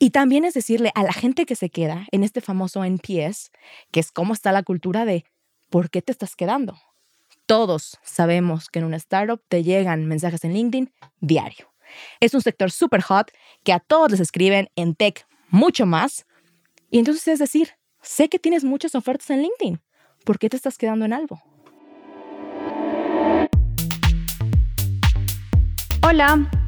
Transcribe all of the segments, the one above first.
Y también es decirle a la gente que se queda en este famoso NPS, que es cómo está la cultura de por qué te estás quedando. Todos sabemos que en una startup te llegan mensajes en LinkedIn diario. Es un sector super hot que a todos les escriben en tech mucho más. Y entonces es decir, sé que tienes muchas ofertas en LinkedIn. ¿Por qué te estás quedando en algo? Hola,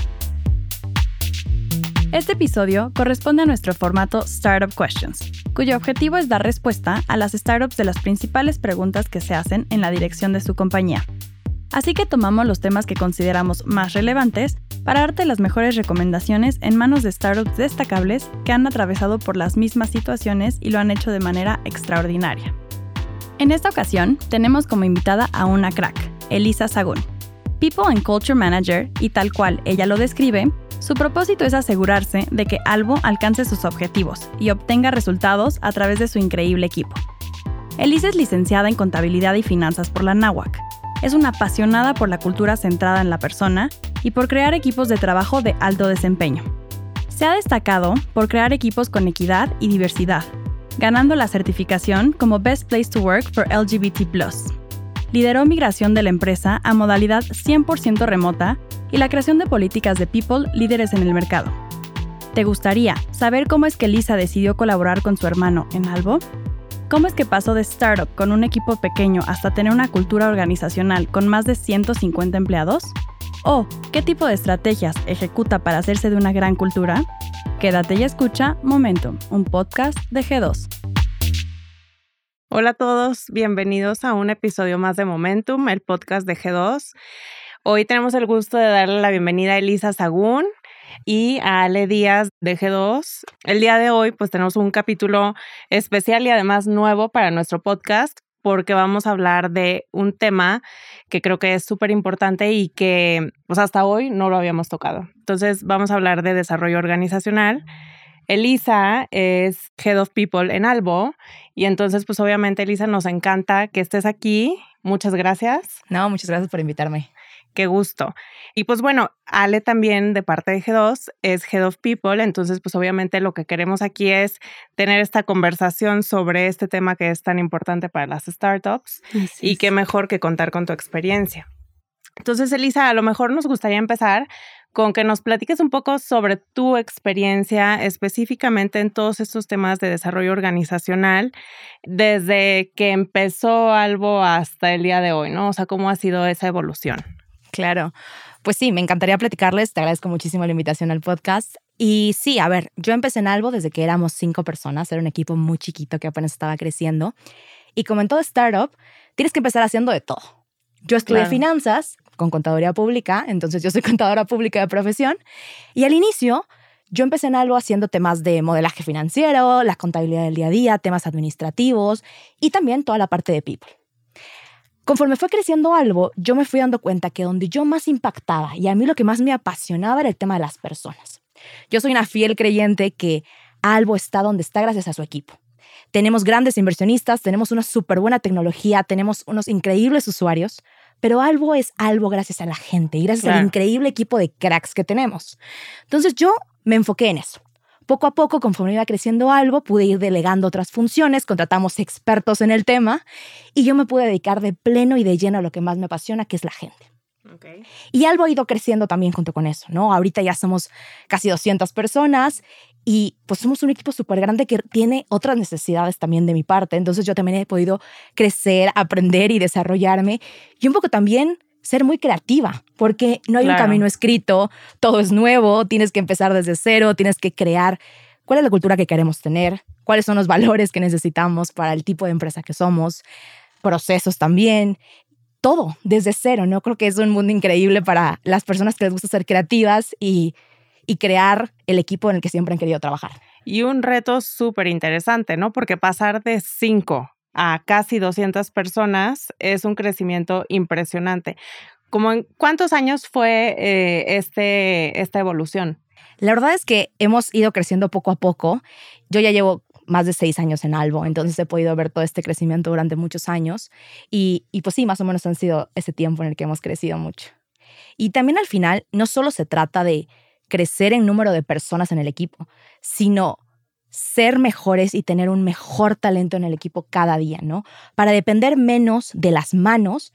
Este episodio corresponde a nuestro formato Startup Questions, cuyo objetivo es dar respuesta a las startups de las principales preguntas que se hacen en la dirección de su compañía. Así que tomamos los temas que consideramos más relevantes para darte las mejores recomendaciones en manos de startups destacables que han atravesado por las mismas situaciones y lo han hecho de manera extraordinaria. En esta ocasión tenemos como invitada a una crack, Elisa Sagún, People and Culture Manager y tal cual ella lo describe, su propósito es asegurarse de que Albo alcance sus objetivos y obtenga resultados a través de su increíble equipo. Elisa es licenciada en Contabilidad y Finanzas por la NAWAC. Es una apasionada por la cultura centrada en la persona y por crear equipos de trabajo de alto desempeño. Se ha destacado por crear equipos con equidad y diversidad, ganando la certificación como Best Place to Work for LGBT lideró migración de la empresa a modalidad 100% remota y la creación de políticas de people líderes en el mercado. ¿Te gustaría saber cómo es que Lisa decidió colaborar con su hermano en Albo? ¿Cómo es que pasó de startup con un equipo pequeño hasta tener una cultura organizacional con más de 150 empleados? ¿O qué tipo de estrategias ejecuta para hacerse de una gran cultura? Quédate y escucha Momentum, un podcast de G2. Hola a todos, bienvenidos a un episodio más de Momentum, el podcast de G2. Hoy tenemos el gusto de darle la bienvenida a Elisa Sagún y a Ale Díaz de G2. El día de hoy pues tenemos un capítulo especial y además nuevo para nuestro podcast porque vamos a hablar de un tema que creo que es súper importante y que pues hasta hoy no lo habíamos tocado. Entonces vamos a hablar de desarrollo organizacional Elisa es Head of People en Albo y entonces pues obviamente Elisa nos encanta que estés aquí. Muchas gracias. No, muchas gracias por invitarme. Qué gusto. Y pues bueno, Ale también de parte de G2 es Head of People, entonces pues obviamente lo que queremos aquí es tener esta conversación sobre este tema que es tan importante para las startups y qué mejor que contar con tu experiencia. Entonces, Elisa, a lo mejor nos gustaría empezar con que nos platiques un poco sobre tu experiencia específicamente en todos estos temas de desarrollo organizacional, desde que empezó Albo hasta el día de hoy, ¿no? O sea, ¿cómo ha sido esa evolución? Claro, pues sí, me encantaría platicarles, te agradezco muchísimo la invitación al podcast. Y sí, a ver, yo empecé en Albo desde que éramos cinco personas, era un equipo muy chiquito que apenas estaba creciendo. Y como en todo startup, tienes que empezar haciendo de todo. Yo estudié finanzas, con contaduría pública, entonces yo soy contadora pública de profesión. Y al inicio, yo empecé en algo haciendo temas de modelaje financiero, la contabilidad del día a día, temas administrativos y también toda la parte de people. Conforme fue creciendo algo, yo me fui dando cuenta que donde yo más impactaba y a mí lo que más me apasionaba era el tema de las personas. Yo soy una fiel creyente que Albo está donde está gracias a su equipo. Tenemos grandes inversionistas, tenemos una súper buena tecnología, tenemos unos increíbles usuarios, pero algo es algo gracias a la gente y gracias al increíble equipo de cracks que tenemos. Entonces yo me enfoqué en eso. Poco a poco, conforme iba creciendo algo, pude ir delegando otras funciones, contratamos expertos en el tema y yo me pude dedicar de pleno y de lleno a lo que más me apasiona, que es la gente. Y algo ha ido creciendo también junto con eso, ¿no? Ahorita ya somos casi 200 personas y pues somos un equipo súper grande que tiene otras necesidades también de mi parte. Entonces yo también he podido crecer, aprender y desarrollarme y un poco también ser muy creativa, porque no hay un camino escrito, todo es nuevo, tienes que empezar desde cero, tienes que crear cuál es la cultura que queremos tener, cuáles son los valores que necesitamos para el tipo de empresa que somos, procesos también, todo desde cero, ¿no? Creo que es un mundo increíble para las personas que les gusta ser creativas y y crear el equipo en el que siempre han querido trabajar. Y un reto súper interesante, ¿no? Porque pasar de 5 a casi 200 personas es un crecimiento impresionante. ¿Cómo en cuántos años fue eh, este, esta evolución? La verdad es que hemos ido creciendo poco a poco. Yo ya llevo más de seis años en Albo, entonces he podido ver todo este crecimiento durante muchos años y, y pues sí, más o menos han sido ese tiempo en el que hemos crecido mucho. Y también al final no solo se trata de crecer en número de personas en el equipo, sino ser mejores y tener un mejor talento en el equipo cada día, ¿no? Para depender menos de las manos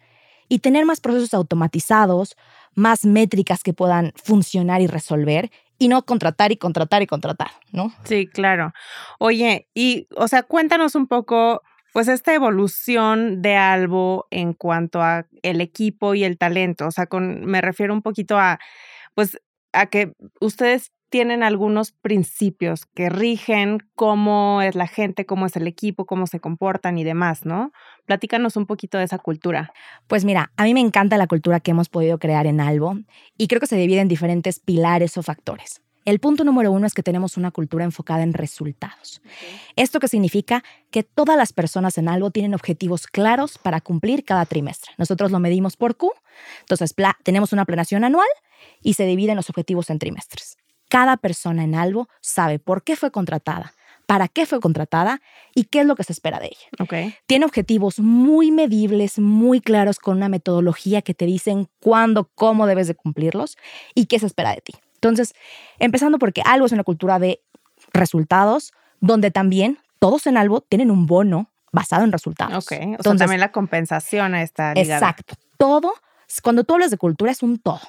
y tener más procesos automatizados, más métricas que puedan funcionar y resolver y no contratar y contratar y contratar, ¿no? Sí, claro. Oye, y, o sea, cuéntanos un poco, pues, esta evolución de Albo en cuanto a el equipo y el talento. O sea, me refiero un poquito a, pues, a que ustedes tienen algunos principios que rigen cómo es la gente, cómo es el equipo, cómo se comportan y demás, ¿no? Platícanos un poquito de esa cultura. Pues mira, a mí me encanta la cultura que hemos podido crear en Albo y creo que se divide en diferentes pilares o factores. El punto número uno es que tenemos una cultura enfocada en resultados. ¿Esto qué significa? Que todas las personas en Albo tienen objetivos claros para cumplir cada trimestre. Nosotros lo medimos por Q, entonces tenemos una planeación anual y se dividen los objetivos en trimestres. Cada persona en Albo sabe por qué fue contratada, para qué fue contratada y qué es lo que se espera de ella. Okay. Tiene objetivos muy medibles, muy claros, con una metodología que te dicen cuándo, cómo debes de cumplirlos y qué se espera de ti. Entonces, empezando porque Albo es una cultura de resultados, donde también todos en Albo tienen un bono basado en resultados. Ok, o Entonces, sea, también la compensación está ligada. Exacto. Todo, cuando tú hablas de cultura, es un todo.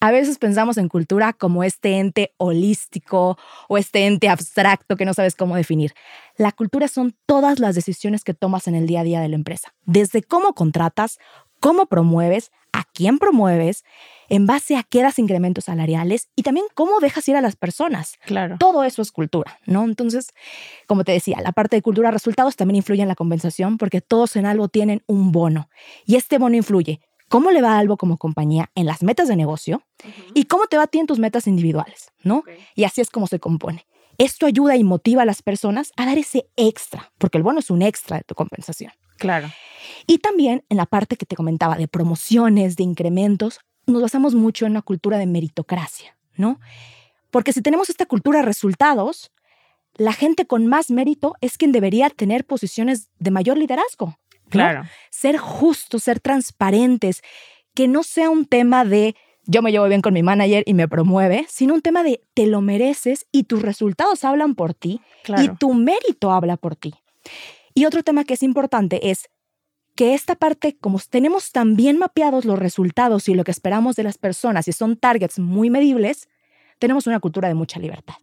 A veces pensamos en cultura como este ente holístico o este ente abstracto que no sabes cómo definir. La cultura son todas las decisiones que tomas en el día a día de la empresa, desde cómo contratas, cómo promueves, a quién promueves, en base a qué das incrementos salariales y también cómo dejas ir a las personas. Claro. Todo eso es cultura, ¿no? Entonces, como te decía, la parte de cultura resultados también influye en la compensación porque todos en algo tienen un bono y este bono influye cómo le va a Albo como compañía en las metas de negocio y cómo te va a ti en tus metas individuales, ¿no? Y así es como se compone. Esto ayuda y motiva a las personas a dar ese extra, porque el bono es un extra de tu compensación. Claro. Y también en la parte que te comentaba de promociones, de incrementos, nos basamos mucho en una cultura de meritocracia, ¿no? Porque si tenemos esta cultura de resultados, la gente con más mérito es quien debería tener posiciones de mayor liderazgo. Claro. Ser justos, ser transparentes, que no sea un tema de yo me llevo bien con mi manager y me promueve, sino un tema de te lo mereces y tus resultados hablan por ti y tu mérito habla por ti. Y otro tema que es importante es que esta parte, como tenemos tan bien mapeados los resultados y lo que esperamos de las personas y son targets muy medibles, tenemos una cultura de mucha libertad.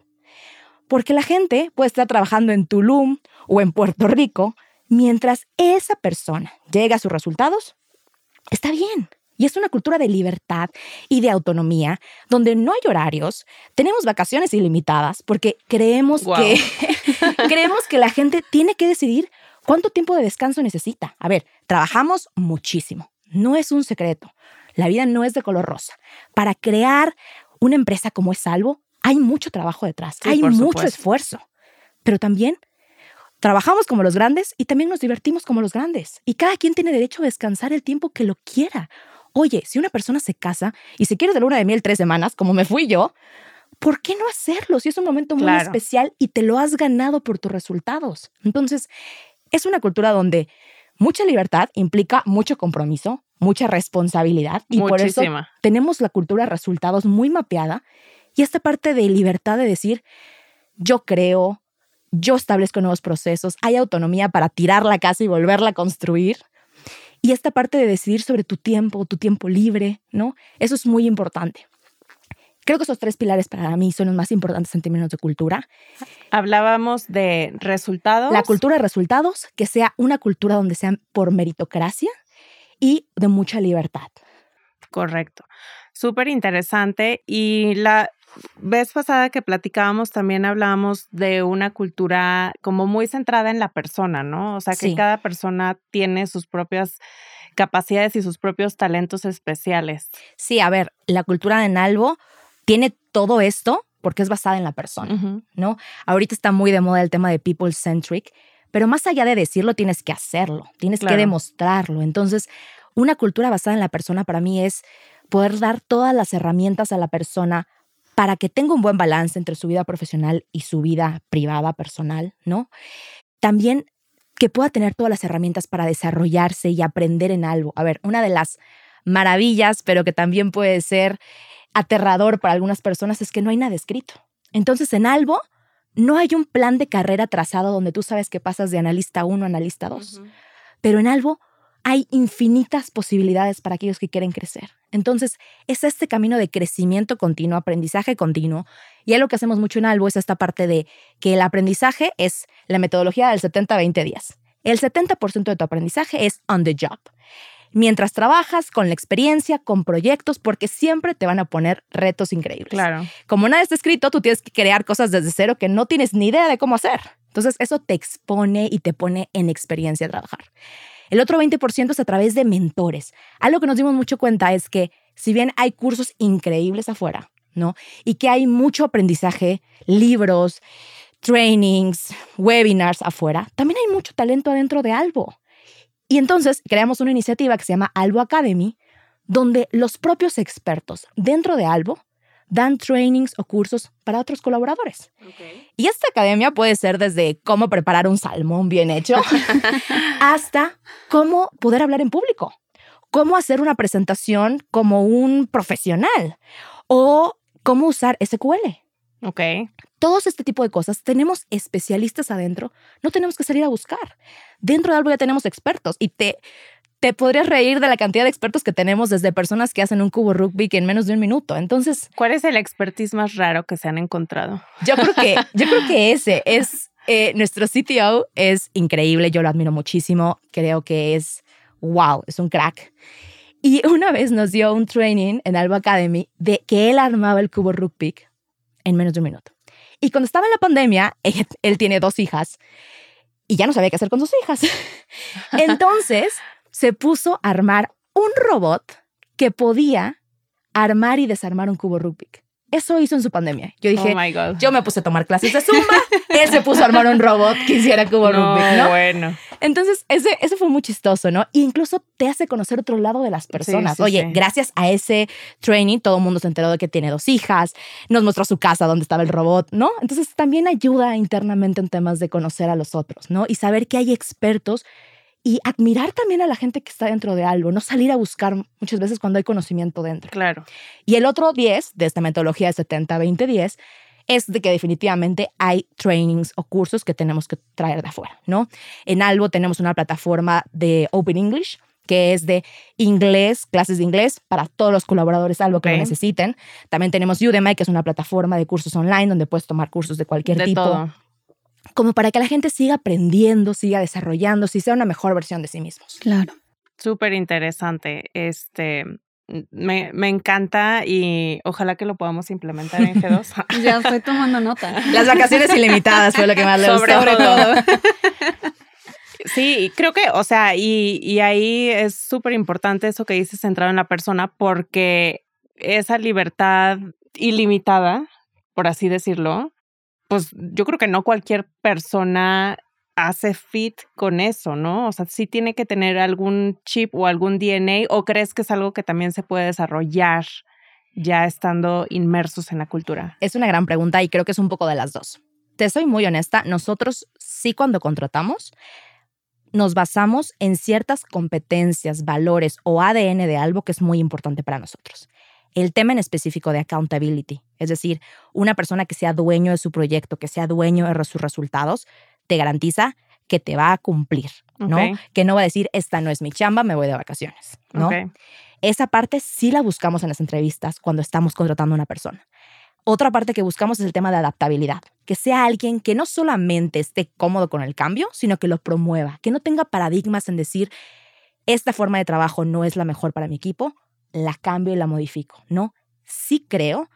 Porque la gente puede estar trabajando en Tulum o en Puerto Rico, mientras esa persona llega a sus resultados, está bien. Y es una cultura de libertad y de autonomía, donde no hay horarios, tenemos vacaciones ilimitadas, porque creemos, que, creemos que la gente tiene que decidir cuánto tiempo de descanso necesita. A ver, trabajamos muchísimo, no es un secreto. La vida no es de color rosa. Para crear una empresa como es Salvo, hay mucho trabajo detrás, hay mucho esfuerzo, pero también Trabajamos como los grandes y también nos divertimos como los grandes. Y cada quien tiene derecho a descansar el tiempo que lo quiera. Oye, si una persona se casa y se quiere de luna de miel tres semanas, como me fui yo, ¿por qué no hacerlo? Si es un momento muy especial y te lo has ganado por tus resultados. Entonces, es una cultura donde mucha libertad implica mucho compromiso, mucha responsabilidad y por eso tenemos la cultura resultados muy mapeada y esta parte de libertad de decir, yo creo, yo establezco nuevos procesos, hay autonomía para tirar la casa y volverla a construir. Y esta parte de decidir sobre tu tiempo, tu tiempo libre, ¿no? Eso es muy importante. Creo que esos tres pilares para mí son los más importantes en términos de cultura. Hablábamos de resultados. La cultura de resultados, que sea una cultura donde sean por meritocracia y de mucha libertad. Correcto. Súper interesante. Y la, vez pasada que platicábamos también hablábamos de una cultura como muy centrada en la persona, ¿no? O sea, que cada persona tiene sus propias capacidades y sus propios talentos especiales. Sí, a ver, la cultura de Nalvo tiene todo esto, porque es basada en la persona, ¿no? Ahorita está muy de moda el tema de people centric, pero más allá de decirlo, tienes que hacerlo, tienes que demostrarlo. Entonces, una cultura basada en la persona para mí es poder dar todas las herramientas a la persona para que tenga un buen balance entre su vida profesional y su vida privada, personal, ¿no? También que pueda tener todas las herramientas para desarrollarse y aprender en algo. A ver, una de las maravillas, pero que también puede ser aterrador para algunas personas, es que no hay nada escrito. Entonces, en algo no hay un plan de carrera trazado donde tú sabes que pasas de analista 1 a analista 2. Pero en algo hay infinitas posibilidades para aquellos que quieren crecer. Entonces, es este camino de crecimiento continuo, aprendizaje continuo. Y algo que hacemos mucho en Albo es esta parte de que el aprendizaje es la metodología del 70-20 días. El 70% de tu aprendizaje es on the job. Mientras trabajas con la experiencia, con proyectos, porque siempre te van a poner retos increíbles. Claro. Como nada está escrito, tú tienes que crear cosas desde cero que no tienes ni idea de cómo hacer. Entonces, eso te expone y te pone en experiencia a trabajar. El otro 20% es a través de mentores. Algo que nos dimos mucho cuenta es que si bien hay cursos increíbles afuera, ¿no? Y que hay mucho aprendizaje, libros, trainings, webinars afuera, también hay mucho talento adentro de Albo. Y entonces creamos una iniciativa que se llama Albo Academy, donde los propios expertos dentro de Albo dan trainings o cursos para otros colaboradores. Y esta academia puede ser desde cómo preparar un salmón bien hecho hasta cómo poder hablar en público, cómo hacer una presentación como un profesional o cómo usar SQL. Ok. Todos este tipo de cosas, tenemos especialistas adentro, no tenemos que salir a buscar. Dentro de algo ya tenemos expertos y te, te podrías reír de la cantidad de expertos que tenemos desde personas que hacen un cubo rugby en menos de un minuto. Entonces, ¿cuál es el expertise más raro que se han encontrado? Yo creo que, yo creo que ese es eh, nuestro CTO es increíble. Yo lo admiro muchísimo. Creo que es wow, es un crack. Y una vez nos dio un training en Alba Academy de que él armaba el cubo rugby en menos de un minuto. Y cuando estaba en la pandemia, él tiene dos hijas y ya no sabía qué hacer con sus hijas. Entonces se puso a armar un robot que podía armar y desarmar un cubo Rubik. Eso hizo en su pandemia. Yo dije, oh yo me puse a tomar clases de Zumba, él se puso a armar un robot que hiciera cubo Rubik, ¿no? Bueno. Entonces, ese, eso fue muy chistoso, ¿no? incluso te hace conocer otro lado de las personas. Oye, gracias a ese training, todo el mundo se enteró de que tiene dos hijas, nos mostró su casa donde estaba el robot, ¿no? Entonces, también ayuda internamente en temas de conocer a los otros, ¿no? Y saber que hay expertos y admirar también a la gente que está dentro de algo, no salir a buscar muchas veces cuando hay conocimiento dentro. Claro. Y el otro 10 de esta metodología de 70-20-10 es de que definitivamente hay trainings o cursos que tenemos que traer de afuera, ¿no? En Albo tenemos una plataforma de Open English que es de inglés, clases de inglés para todos los colaboradores, algo que lo necesiten. También tenemos Udemy, que es una plataforma de cursos online donde puedes tomar cursos de cualquier de tipo. Todo como para que la gente siga aprendiendo, siga desarrollándose y sea una mejor versión de sí mismos. Claro. Súper interesante. Este, me, me, encanta y ojalá que lo podamos implementar en G2. ya estoy tomando nota. Las vacaciones ilimitadas fue lo que más le gustó. Sobre todo. sí, creo que, o sea, y, y ahí es súper importante eso que dices centrado en la persona porque esa libertad ilimitada, por así decirlo, pues yo creo que no cualquier persona hace fit con eso, ¿no? O sea, sí tiene que tener algún chip o algún DNA o crees que es algo que también se puede desarrollar ya estando inmersos en la cultura? Es una gran pregunta y creo que es un poco de las dos. Te soy muy honesta, nosotros sí cuando contratamos nos basamos en ciertas competencias, valores o ADN de algo que es muy importante para nosotros el tema en específico de accountability, es decir, una persona que sea dueño de su proyecto, que sea dueño de sus resultados, te garantiza que te va a cumplir, ¿no? Que no va a decir, esta no es mi chamba, me voy de vacaciones, ¿no? Esa parte sí la buscamos en las entrevistas cuando estamos contratando a una persona. Otra parte que buscamos es el tema de adaptabilidad, que sea alguien que no solamente esté cómodo con el cambio, sino que lo promueva, que no tenga paradigmas en decir, esta forma de trabajo no es la mejor para mi equipo, la cambio y la modifico. No, sí creo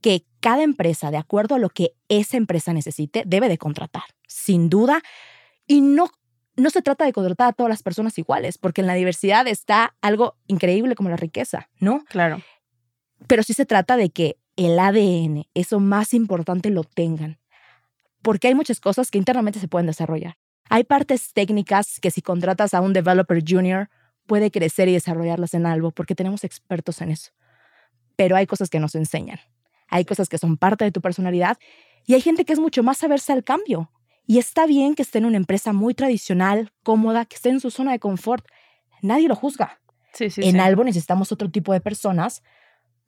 que cada empresa, de acuerdo a lo que esa empresa necesite, debe de contratar, sin duda. Y no, no se trata de contratar a todas las personas iguales, porque en la diversidad está algo increíble como la riqueza, ¿no? Claro. Pero sí se trata de que el ADN, eso más importante, lo tengan. Porque hay muchas cosas que internamente se pueden desarrollar. Hay partes técnicas que si contratas a un developer junior puede crecer y desarrollarlas en algo porque tenemos expertos en eso. Pero hay cosas que nos enseñan. Hay cosas que son parte de tu personalidad y hay gente que es mucho más saberse al cambio. Y está bien que esté en una empresa muy tradicional, cómoda, que esté en su zona de confort. Nadie lo juzga. en algo necesitamos otro tipo de personas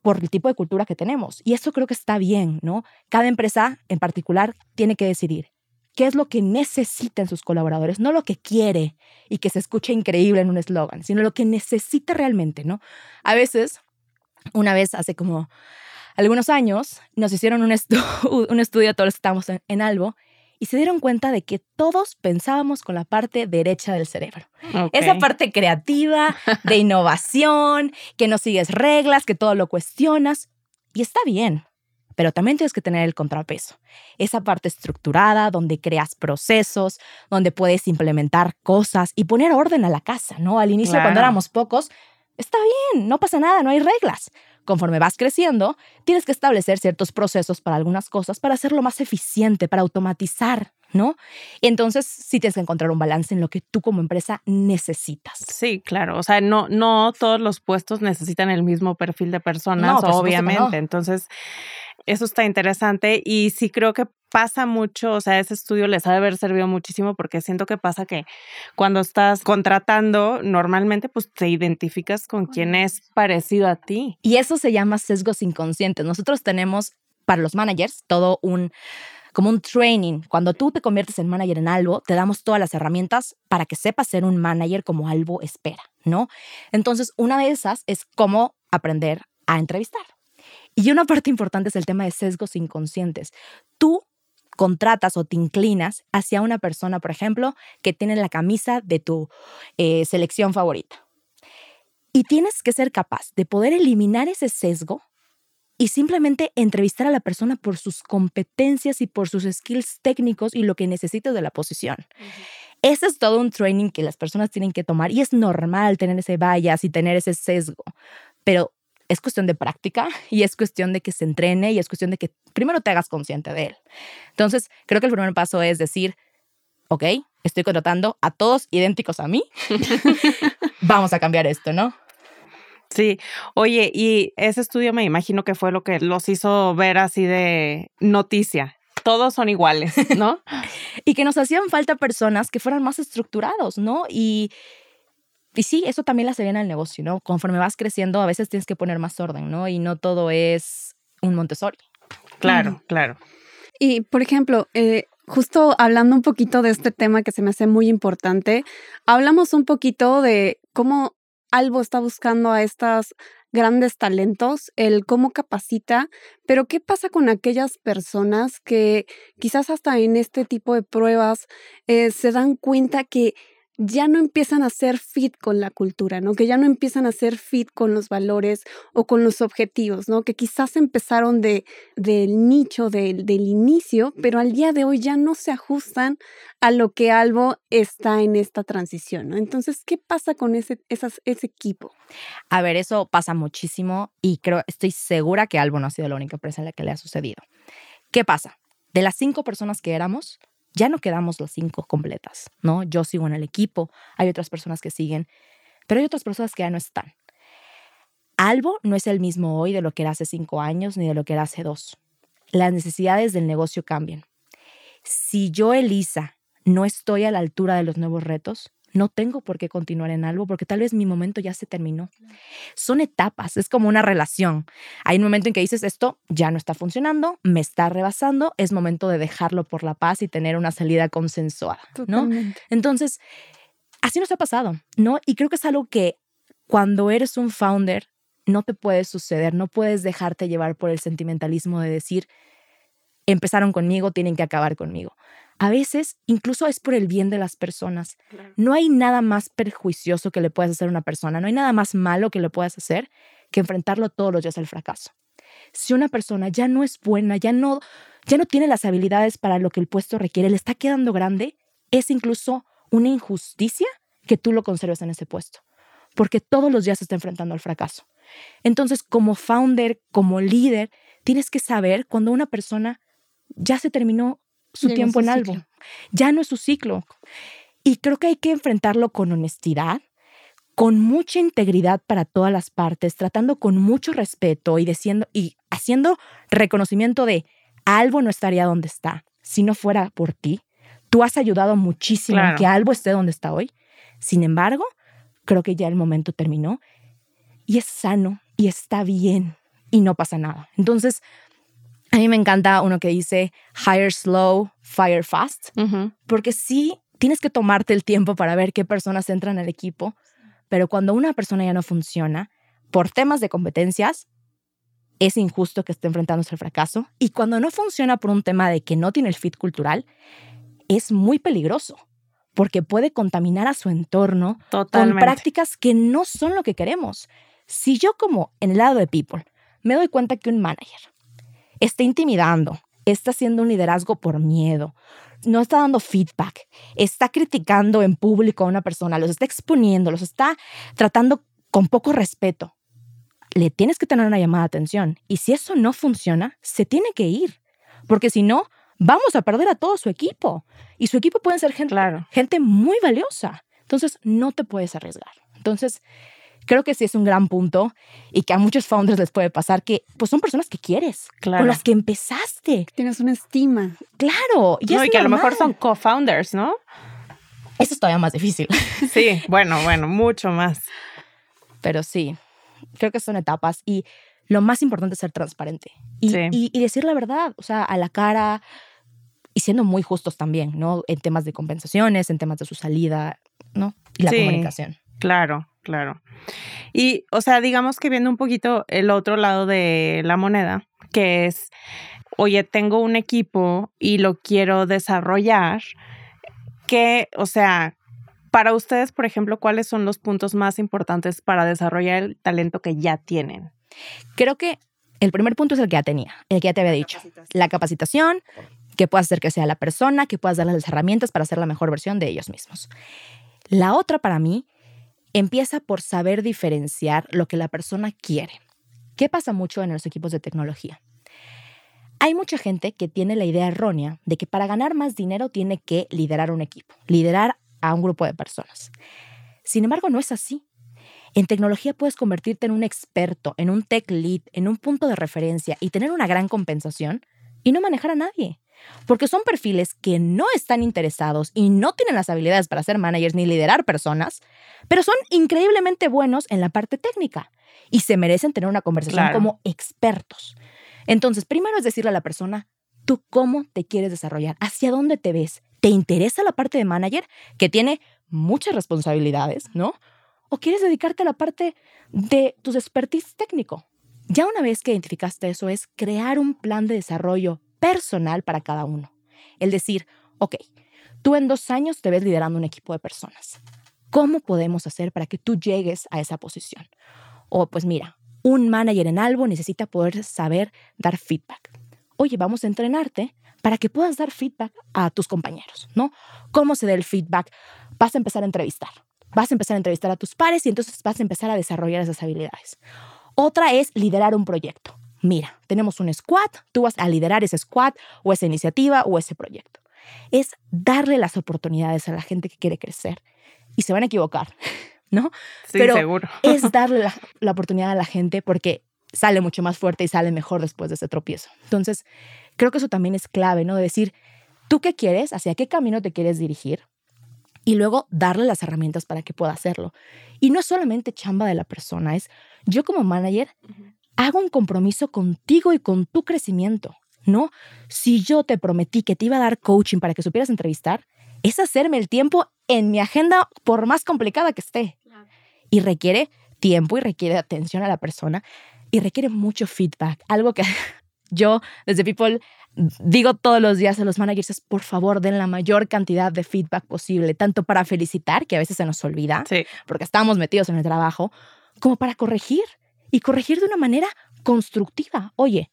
por el tipo de cultura que tenemos. Y eso creo que está bien, ¿no? Cada empresa en particular tiene que decidir qué es lo que necesita en sus colaboradores, no lo que quiere y que se escuche increíble en un eslogan, sino lo que necesita realmente, ¿no? A veces, una vez hace como algunos años, nos hicieron un, un estudio a todos los que estábamos en, Albo y se dieron cuenta de que todos pensábamos con la parte derecha del cerebro. Esa parte creativa, de innovación, que no sigues reglas, que todo lo cuestionas. Y está bien, pero también tienes que tener el contrapeso. Esa parte estructurada, donde creas procesos, donde puedes implementar cosas y poner orden a la casa, ¿no? Al inicio, cuando éramos pocos, está bien, no pasa nada, no hay reglas conforme vas creciendo, tienes que establecer ciertos procesos para algunas cosas para hacerlo más eficiente, para automatizar, ¿no? Y entonces sí tienes que encontrar un balance en lo que tú como empresa necesitas. Sí, claro. O sea, no, no todos los puestos necesitan el mismo perfil de personas, obviamente. Entonces, eso está interesante y sí creo que pasa mucho, o sea, ese estudio les ha de haber servido muchísimo porque siento que pasa que cuando estás contratando, normalmente pues te identificas con quien es parecido a ti. Y eso se llama sesgos inconscientes. Nosotros tenemos para los managers todo un como un training. Cuando tú te conviertes en manager en algo, te damos todas las herramientas para que sepas ser un manager como algo espera, ¿no? Entonces, una de esas es cómo aprender a entrevistar. Y una parte importante es el tema de sesgos inconscientes. Tú contratas o te inclinas hacia una persona, por ejemplo, que tiene la camisa de tu eh, selección favorita. Y tienes que ser capaz de poder eliminar ese sesgo y simplemente entrevistar a la persona por sus competencias y por sus skills técnicos y lo que necesitas de la posición. Ese es todo un training que las personas tienen que tomar y es normal tener ese bias y tener ese sesgo, pero es cuestión de práctica y es cuestión de que se entrene y es cuestión de que primero te hagas consciente de él. Entonces, creo que el primer paso es decir, ok, estoy contratando a todos idénticos a mí, vamos a cambiar esto, ¿no? Sí, oye, y ese estudio me imagino que fue lo que los hizo ver así de noticia. Todos son iguales, ¿no? y que nos hacían falta personas que fueran más estructurados, ¿no? Y y sí, eso también la se viene al negocio, ¿no? Conforme vas creciendo, a veces tienes que poner más orden, ¿no? Y no todo es un Montessori. Claro, claro. Y, por ejemplo, eh, justo hablando un poquito de este tema que se me hace muy importante, hablamos un poquito de cómo Albo está buscando a estas grandes talentos, el cómo capacita, pero ¿qué pasa con aquellas personas que quizás hasta en este tipo de pruebas eh, se dan cuenta que ya no empiezan a ser fit con la cultura, ¿no? Que ya no empiezan a ser fit con los valores o con los objetivos, ¿no? Que quizás empezaron de, del nicho, del inicio, pero al día de hoy ya no se ajustan a lo que Albo está en esta transición, ¿no? Entonces, ¿qué pasa con ese, ese equipo? A ver, eso pasa muchísimo y creo, estoy segura que Albo no ha sido la única empresa en la que le ha sucedido. ¿Qué pasa? De las cinco personas que éramos, ya no quedamos las cinco completas, ¿no? Yo sigo en el equipo, hay otras personas que siguen, pero hay otras personas que ya no están. Albo no es el mismo hoy de lo que era hace cinco años ni de lo que era hace dos. Las necesidades del negocio cambian. Si yo, Elisa, no estoy a la altura de los nuevos retos, no tengo por qué continuar en algo porque tal vez mi momento ya se terminó. Son etapas, es como una relación. Hay un momento en que dices, esto ya no está funcionando, me está rebasando, es momento de dejarlo por la paz y tener una salida consensuada, ¿no? Entonces, así nos ha pasado, ¿no? Y creo que es algo que cuando eres un founder no te puede suceder, no puedes dejarte llevar por el sentimentalismo de decir, empezaron conmigo, tienen que acabar conmigo a veces incluso es por el bien de las personas. No hay nada más perjuicioso que le puedas hacer a una persona, no hay nada más malo que le puedas hacer que enfrentarlo todos los días al fracaso. Si una persona ya no es buena, ya no, ya no tiene las habilidades para lo que el puesto requiere, le está quedando grande, es incluso una injusticia que tú lo conserves en ese puesto, porque todos los días se está enfrentando al fracaso. Entonces, como founder, como líder, tienes que saber cuando una persona ya se terminó su Llegó tiempo su en algo, ya no es su ciclo. Y creo que hay que enfrentarlo con honestidad, con mucha integridad para todas las partes, tratando con mucho respeto y, diciendo, y haciendo reconocimiento de algo no estaría donde está si no fuera por ti. Tú has ayudado muchísimo Claro. que algo esté donde está hoy. Sin embargo, creo que ya el momento terminó y es sano y está bien y no pasa nada. Entonces, a mí me encanta uno que dice hire slow, fire fast Ujú. porque sí tienes que tomarte el tiempo para ver qué personas entran al equipo, pero cuando una persona ya no funciona, por temas de competencias, es injusto que esté enfrentándose al fracaso. Y cuando no funciona por un tema de que no tiene el fit cultural, es muy peligroso, porque puede contaminar a su entorno con Totalmente. prácticas que no son lo que queremos. Si yo como en el lado de people me doy cuenta que un manager está intimidando, está haciendo un liderazgo por miedo, no está dando feedback, está criticando en público a una persona, los está exponiendo, los está tratando con poco respeto, le tienes que tener una llamada de atención. Y si eso no funciona, se tiene que ir, porque si no, vamos a perder a todo su equipo. Y su equipo pueden ser gente, Claro. gente muy valiosa. Entonces, no te puedes arriesgar. Entonces, creo que sí es un gran punto y que a muchos founders les puede pasar que pues son personas que quieres, Claro. con las que empezaste. Tienes una estima. Claro, y No, es y que a lo mejor son co-founders, ¿no? Eso es todavía más difícil. Sí, bueno, bueno, mucho más. Pero sí, creo que son etapas y lo más importante es ser transparente y, Sí. y- y decir la verdad, o sea, a la cara y siendo muy justos también, ¿no? En temas de compensaciones, en temas de su salida, ¿no? Y la Sí. comunicación. Claro, claro. Y, o sea, digamos que viendo un poquito el otro lado de la moneda, que es, oye, tengo un equipo y lo quiero desarrollar, que, o sea, para ustedes, por ejemplo, ¿cuáles son los puntos más importantes para desarrollar el talento que ya tienen? Creo que el primer punto es el que ya tenía, el que ya te había dicho. La capacitación, que puedas hacer que sea la persona, que puedas darles las herramientas para ser la mejor versión de ellos mismos. La otra para mí empieza por saber diferenciar lo que la persona quiere. ¿Qué pasa mucho en los equipos de tecnología? Hay mucha gente que tiene la idea errónea de que para ganar más dinero tiene que liderar un equipo, liderar a un grupo de personas. Sin embargo, no es así. En tecnología puedes convertirte en un experto, en un tech lead, en un punto de referencia y tener una gran compensación y no manejar a nadie. Porque son perfiles que no están interesados y no tienen las habilidades para ser managers ni liderar personas, pero son increíblemente buenos en la parte técnica y se merecen tener una conversación Claro. como expertos. Entonces, primero es decirle a la persona, tú cómo te quieres desarrollar, hacia dónde te ves, ¿te interesa la parte de manager que tiene muchas responsabilidades, ¿no? ¿O quieres dedicarte a la parte de tus expertise técnico? Ya una vez que identificaste eso es crear un plan de desarrollo personal para cada uno. El decir, ok, tú en dos años te ves liderando un equipo de personas. ¿Cómo podemos hacer para que tú llegues a esa posición? O pues mira, un manager en algo necesita poder saber dar feedback. Oye, vamos a entrenarte para que puedas dar feedback a tus compañeros, ¿no? ¿Cómo se da el feedback? Vas a empezar a entrevistar. Vas a empezar a entrevistar a tus pares y entonces vas a empezar a desarrollar esas habilidades. Otra es liderar un proyecto. Mira, tenemos un squad, tú vas a liderar ese squad o esa iniciativa o ese proyecto. Es darle las oportunidades a la gente que quiere crecer. Y se van a equivocar, ¿no? Sí, Pero seguro. es darle la, la oportunidad a la gente porque sale mucho más fuerte y sale mejor después de ese tropiezo. Entonces, creo que eso también es clave, ¿no? Decir, ¿tú qué quieres? ¿Hacia qué camino te quieres dirigir? Y luego darle las herramientas para que pueda hacerlo. Y no es solamente chamba de la persona, es yo como manager hago un compromiso contigo y con tu crecimiento, ¿no? Si yo te prometí que te iba a dar coaching para que supieras entrevistar, es hacerme el tiempo en mi agenda por más complicada que esté. Y requiere tiempo y requiere atención a la persona y requiere mucho feedback. Algo que yo desde People digo todos los días a los managers es, por favor, den la mayor cantidad de feedback posible, tanto para felicitar, que a veces se nos olvida, Sí, porque estamos metidos en el trabajo, como para corregir y corregir de una manera constructiva. Oye,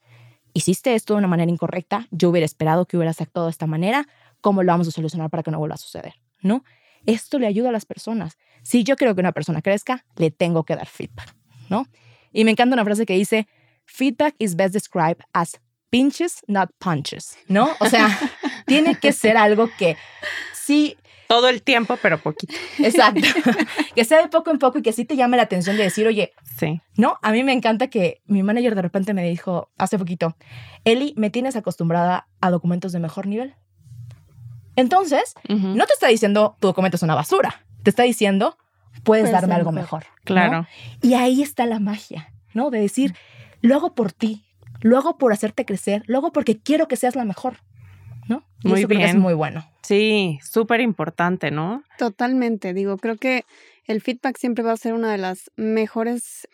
hiciste esto de una manera incorrecta, yo hubiera esperado que hubieras actuado de esta manera, ¿cómo lo vamos a solucionar para que no vuelva a suceder? ¿No? Esto le ayuda a las personas. Si yo quiero que una persona crezca, le tengo que dar feedback, ¿no? Y me encanta una frase que dice, feedback is best described as pinches, not punches, ¿no? O sea, tiene que ser algo que sí todo el tiempo, pero poquito. Exacto. que sea de poco en poco y que sí te llame la atención de decir, oye, sí. No, a mí me encanta que mi manager de repente me dijo hace poquito, Eli, me tienes acostumbrada a documentos de mejor nivel. Entonces, no te está diciendo tu documento es una basura, te está diciendo puedes darme algo mejor. Claro. Y ahí está la magia, ¿no? De decir, lo hago por ti, lo hago por hacerte crecer, lo hago porque quiero que seas la mejor. ¿No? muy bien. es muy bueno. Sí, súper importante, ¿no? Totalmente. Digo, creo que el feedback siempre va a ser una de las mejores,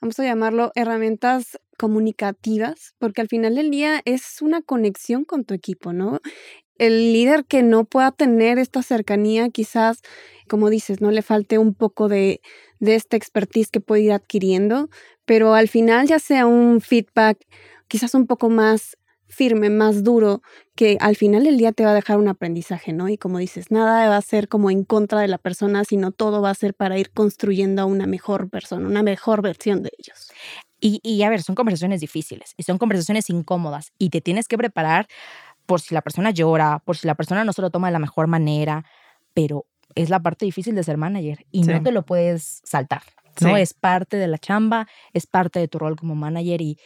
vamos a llamarlo, herramientas comunicativas, porque al final del día es una conexión con tu equipo, ¿no? El líder que no pueda tener esta cercanía, quizás, como dices, no le falte un poco de, de esta expertise que puede ir adquiriendo, pero al final ya sea un feedback quizás un poco más firme, más duro, que al final del día te va a dejar un aprendizaje, ¿no? Y como dices, nada va a ser como en contra de la persona, sino todo va a ser para ir construyendo a una mejor persona, una mejor versión de ellos. Y, y a ver, son conversaciones difíciles y son conversaciones incómodas y te tienes que preparar por si la persona llora, por si la persona no se lo toma de la mejor manera, pero es la parte difícil de ser manager y no te lo puedes saltar, ¿no? Es parte de la chamba, es parte de tu rol como manager y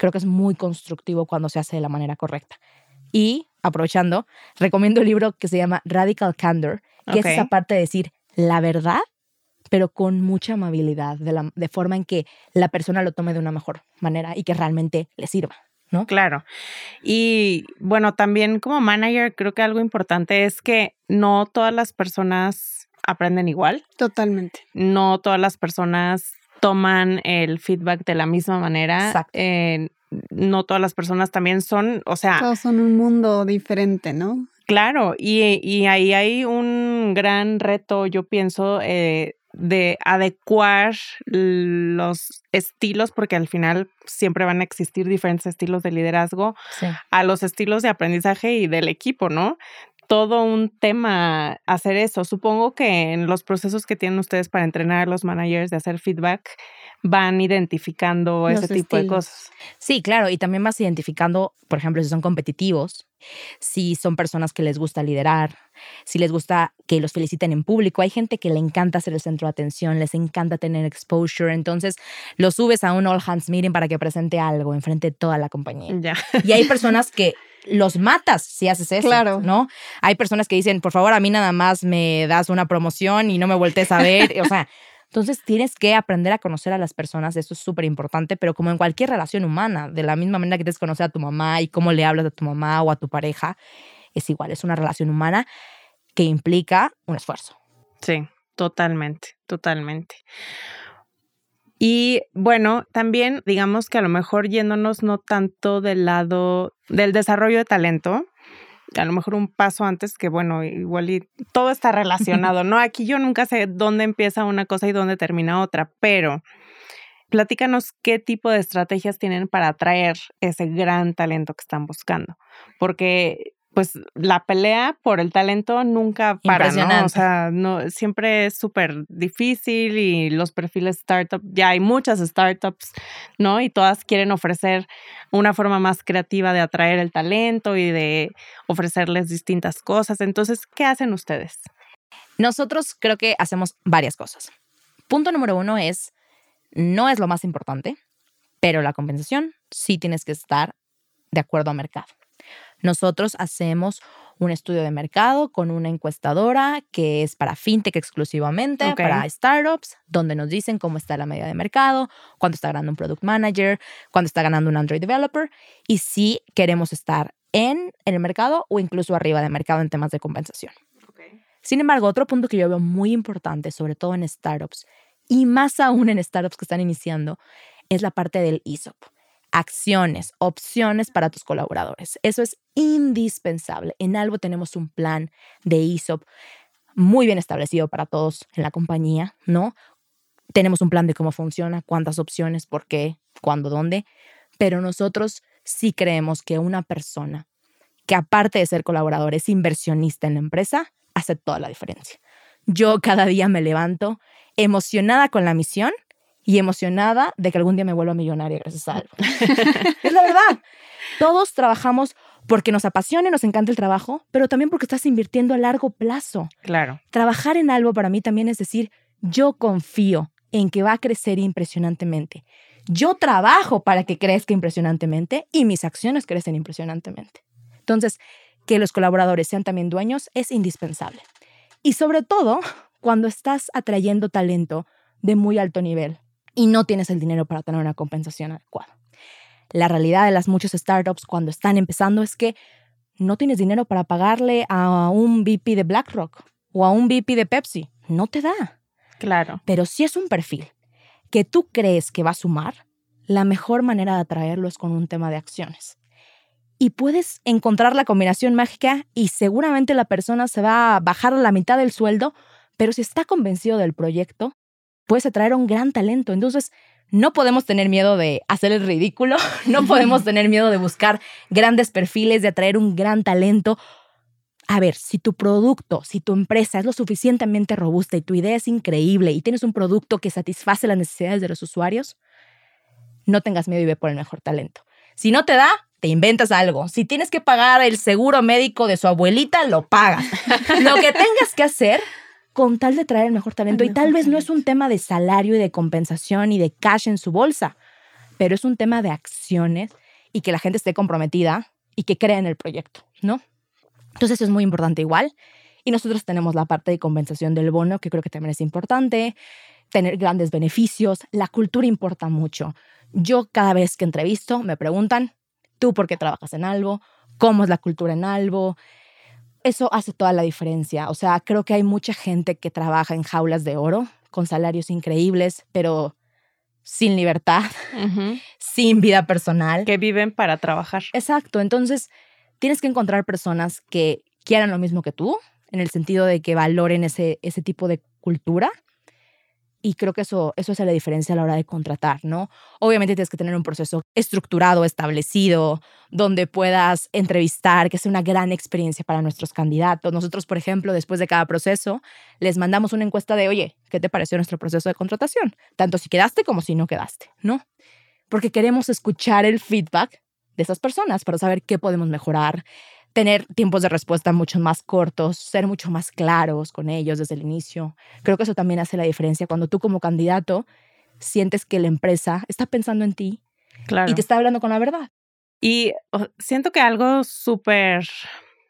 creo que es muy constructivo cuando se hace de la manera correcta. Y aprovechando, recomiendo el libro que se llama Radical Candor, que es esa parte de decir la verdad, pero con mucha amabilidad, de, la, de forma en que la persona lo tome de una mejor manera y que realmente le sirva. ¿No? Claro. Y bueno, también como manager, creo que algo importante es que no todas las personas aprenden igual. Totalmente. No todas las personas toman el feedback de la misma manera. Eh, no todas las personas también son, o sea... Todos son un mundo diferente, ¿no? Claro, y, ahí hay un gran reto, yo pienso, eh, de adecuar los estilos, porque al final siempre van a existir diferentes estilos de liderazgo, a los estilos de aprendizaje y del equipo, ¿no? Todo un tema hacer eso. Supongo que en los procesos que tienen ustedes para entrenar a los managers de hacer feedback, van identificando ese tipo de cosas. Sí, claro, y también vas identificando, por ejemplo, si son competitivos, si son personas que les gusta liderar, si les gusta que los feliciten en público. Hay gente que le encanta ser el centro de atención, les encanta tener exposure, entonces lo subes a un all hands meeting para que presente algo enfrente de toda la compañía. Ya. Y hay personas que los matas si haces eso. Claro. ¿No? Hay personas que dicen, por favor, a mí nada más me das una promoción y no me voltees a ver. o sea, entonces tienes que aprender a conocer a las personas, eso es súper importante, pero como en cualquier relación humana, de la misma manera que tienes que conocer a tu mamá y cómo le hablas a tu mamá o a tu pareja, es igual, es una relación humana que implica un esfuerzo. Sí, totalmente, totalmente. Y bueno, también digamos que a lo mejor yéndonos no tanto del lado del desarrollo de talento, a lo mejor un paso antes que bueno, igual y todo está relacionado, ¿no? Aquí yo nunca sé dónde empieza una cosa y dónde termina otra, pero platícanos qué tipo de estrategias tienen para atraer ese gran talento que están buscando, porque pues la pelea por el talento nunca para, ¿no? O sea, no, siempre es súper difícil y los perfiles startup, ya hay muchas startups, ¿no? Y todas quieren ofrecer una forma más creativa de atraer el talento y de ofrecerles distintas cosas. Entonces, ¿qué hacen ustedes? Nosotros creo que hacemos varias cosas. Punto número uno es, no es lo más importante, pero la compensación sí tienes que estar de acuerdo a mercado. Nosotros hacemos un estudio de mercado con una encuestadora que es para fintech exclusivamente, para startups, donde nos dicen cómo está la media de mercado, cuánto está ganando un product manager, cuánto está ganando un Android developer y si queremos estar en, el mercado o incluso arriba de mercado en temas de compensación. Sin embargo, otro punto que yo veo muy importante, sobre todo en startups y más aún en startups que están iniciando, es la parte del ESOP acciones, opciones para tus colaboradores. Eso es indispensable. En Albo tenemos un plan de ESOP muy bien establecido para todos en la compañía, ¿no? Tenemos un plan de cómo funciona, cuántas opciones, por qué, cuándo, dónde, pero nosotros sí creemos que una persona que aparte de ser colaborador es inversionista en la empresa, hace toda la diferencia. Yo cada día me levanto emocionada con la misión y emocionada de que algún día me vuelva millonaria gracias a algo. es la verdad. Todos trabajamos porque nos apasiona nos encanta el trabajo, pero también porque estás invirtiendo a largo plazo. Claro. Trabajar en algo para mí también es decir, yo confío en que va a crecer impresionantemente. Yo trabajo para que crezca impresionantemente y mis acciones crecen impresionantemente. Entonces, que los colaboradores sean también dueños es indispensable. Y sobre todo, cuando estás atrayendo talento de muy alto nivel y no tienes el dinero para tener una compensación adecuada. La realidad de las muchas startups cuando están empezando es que no tienes dinero para pagarle a un VP de BlackRock o a un VP de Pepsi. No te da. Claro. Pero si es un perfil que tú crees que va a sumar, la mejor manera de atraerlo es con un tema de acciones. Y puedes encontrar la combinación mágica y seguramente la persona se va a bajar a la mitad del sueldo, pero si está convencido del proyecto, puedes atraer un gran talento. Entonces, no podemos tener miedo de hacer el ridículo, no podemos tener miedo de buscar grandes perfiles, de atraer un gran talento. A ver, si tu producto, si tu empresa es lo suficientemente robusta y tu idea es increíble y tienes un producto que satisface las necesidades de los usuarios, no tengas miedo y ve por el mejor talento. Si no te da, te inventas algo. Si tienes que pagar el seguro médico de su abuelita, lo pagas. lo que tengas que hacer con tal de traer el mejor talento. y tal vez no es un tema de salario y de compensación y de cash en su bolsa, pero es un tema de acciones y que la gente esté comprometida y que crea en el proyecto, ¿no? Entonces eso es muy importante igual. Y nosotros tenemos la parte de compensación del bono, que creo que también es importante, tener grandes beneficios. La cultura importa mucho. Yo cada vez que entrevisto me preguntan, ¿tú por qué trabajas en algo? ¿Cómo es la cultura en algo? Eso hace toda la diferencia. O sea, creo que hay mucha gente que trabaja en jaulas de oro con salarios increíbles, pero sin libertad, sin vida personal. Que viven para trabajar. Exacto. Entonces, tienes que encontrar personas que quieran lo mismo que tú, en el sentido de que valoren ese, ese tipo de cultura y creo que eso, eso hace la diferencia a la hora de contratar, ¿no? Obviamente tienes que tener un proceso estructurado, establecido, donde puedas entrevistar, que sea una gran experiencia para nuestros candidatos. Nosotros, por ejemplo, después de cada proceso, les mandamos una encuesta de, oye, ¿qué te pareció nuestro proceso de contratación? Tanto si quedaste como si no quedaste, ¿no? Porque queremos escuchar el feedback de esas personas para saber qué podemos mejorar, tener tiempos de respuesta mucho más cortos, ser mucho más claros con ellos desde el inicio. Creo que eso también hace la diferencia cuando tú como candidato sientes que la empresa está pensando en ti y te está hablando con la verdad. Y siento que algo súper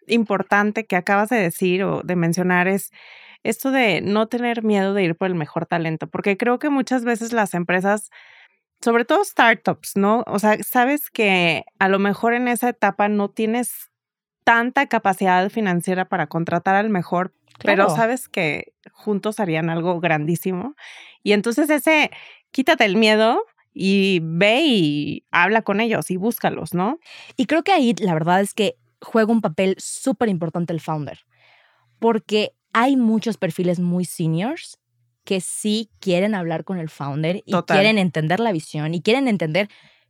importante que acabas de decir o de mencionar es esto de no tener miedo de ir por el mejor talento, porque creo que muchas veces las empresas sobre todo startups, ¿no? O sea, sabes que a lo mejor en esa etapa no tienes tanta capacidad financiera para contratar al mejor, pero sabes que juntos harían algo grandísimo. Y entonces ese, quítate el miedo y ve y habla con ellos y búscalos, ¿no? Y creo que ahí la verdad es que juega un papel súper importante el founder, porque hay muchos perfiles muy seniors que sí quieren hablar con el founder y quieren entender la visión y quieren entender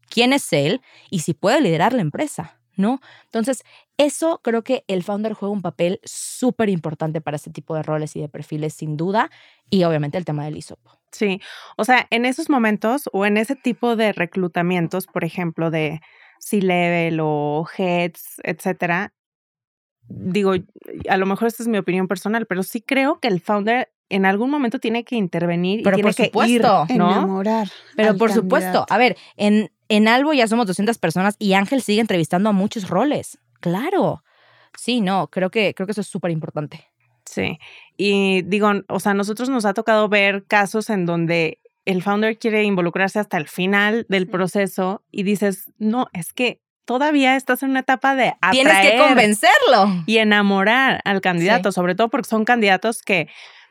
quién es él y si puede liderar la empresa. ¿No? Entonces, eso creo que el founder juega un papel súper importante para este tipo de roles y de perfiles, sin duda, y obviamente el tema del ISOP. Sí, o sea, en esos momentos o en ese tipo de reclutamientos, por ejemplo, de C-level o heads, etcétera, digo, a lo mejor esta es mi opinión personal, pero sí creo que el founder en algún momento tiene que intervenir y tiene por que ir, ¿no? enamorar. Pero por supuesto, a ver, en, en Albo ya somos 200 personas y Ángel sigue entrevistando a muchos roles. Claro. Sí, no, creo que, creo que eso es súper importante. Sí. Y digo, o sea, a nosotros nos ha tocado ver casos en donde el founder quiere involucrarse hasta el final del proceso y dices, no, es que todavía estás en una etapa de atraer Tienes que convencerlo. Y enamorar al candidato, sobre todo porque son candidatos que,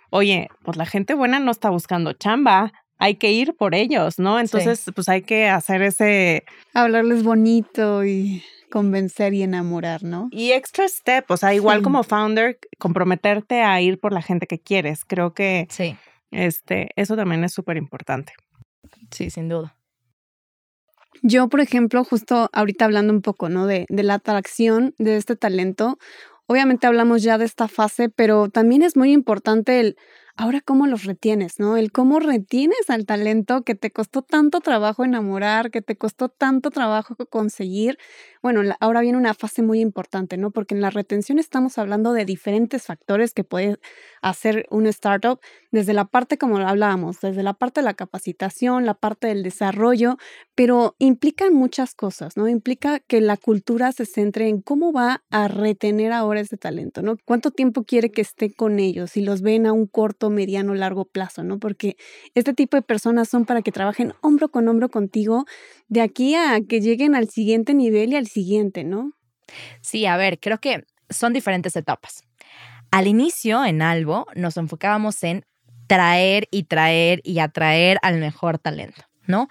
oye, pues la gente buena no está buscando chamba, hay que ir por ellos, ¿no? Entonces, pues hay que hacer ese... Hablarles bonito y convencer y enamorar, ¿no? Y extra step, o sea, igual como founder, comprometerte a ir por la gente que quieres. Creo que sí. este, eso también es súper importante. Sí, sin duda. Yo, por ejemplo, justo ahorita hablando un poco, ¿no? De, de la atracción de este talento, obviamente hablamos ya de esta fase, pero también es muy importante el ahora cómo los retienes, ¿no? El cómo retienes al talento que te costó tanto trabajo enamorar, que te costó tanto trabajo conseguir. Bueno, ahora viene una fase muy importante, ¿no? Porque en la retención estamos hablando de diferentes factores que puede hacer un startup, desde la parte como hablábamos, desde la parte de la capacitación, la parte del desarrollo, pero implican muchas cosas, ¿no? Implica que la cultura se centre en cómo va a retener ahora ese talento, ¿no? ¿Cuánto tiempo quiere que esté con ellos? Si los ven a un corto mediano, largo plazo, ¿no? Porque este tipo de personas son para que trabajen hombro con hombro contigo de aquí a que lleguen al siguiente nivel y al siguiente, ¿no? Sí, a ver, creo que son diferentes etapas. Al inicio, en Albo, nos enfocábamos en traer y traer y atraer al mejor talento, ¿no?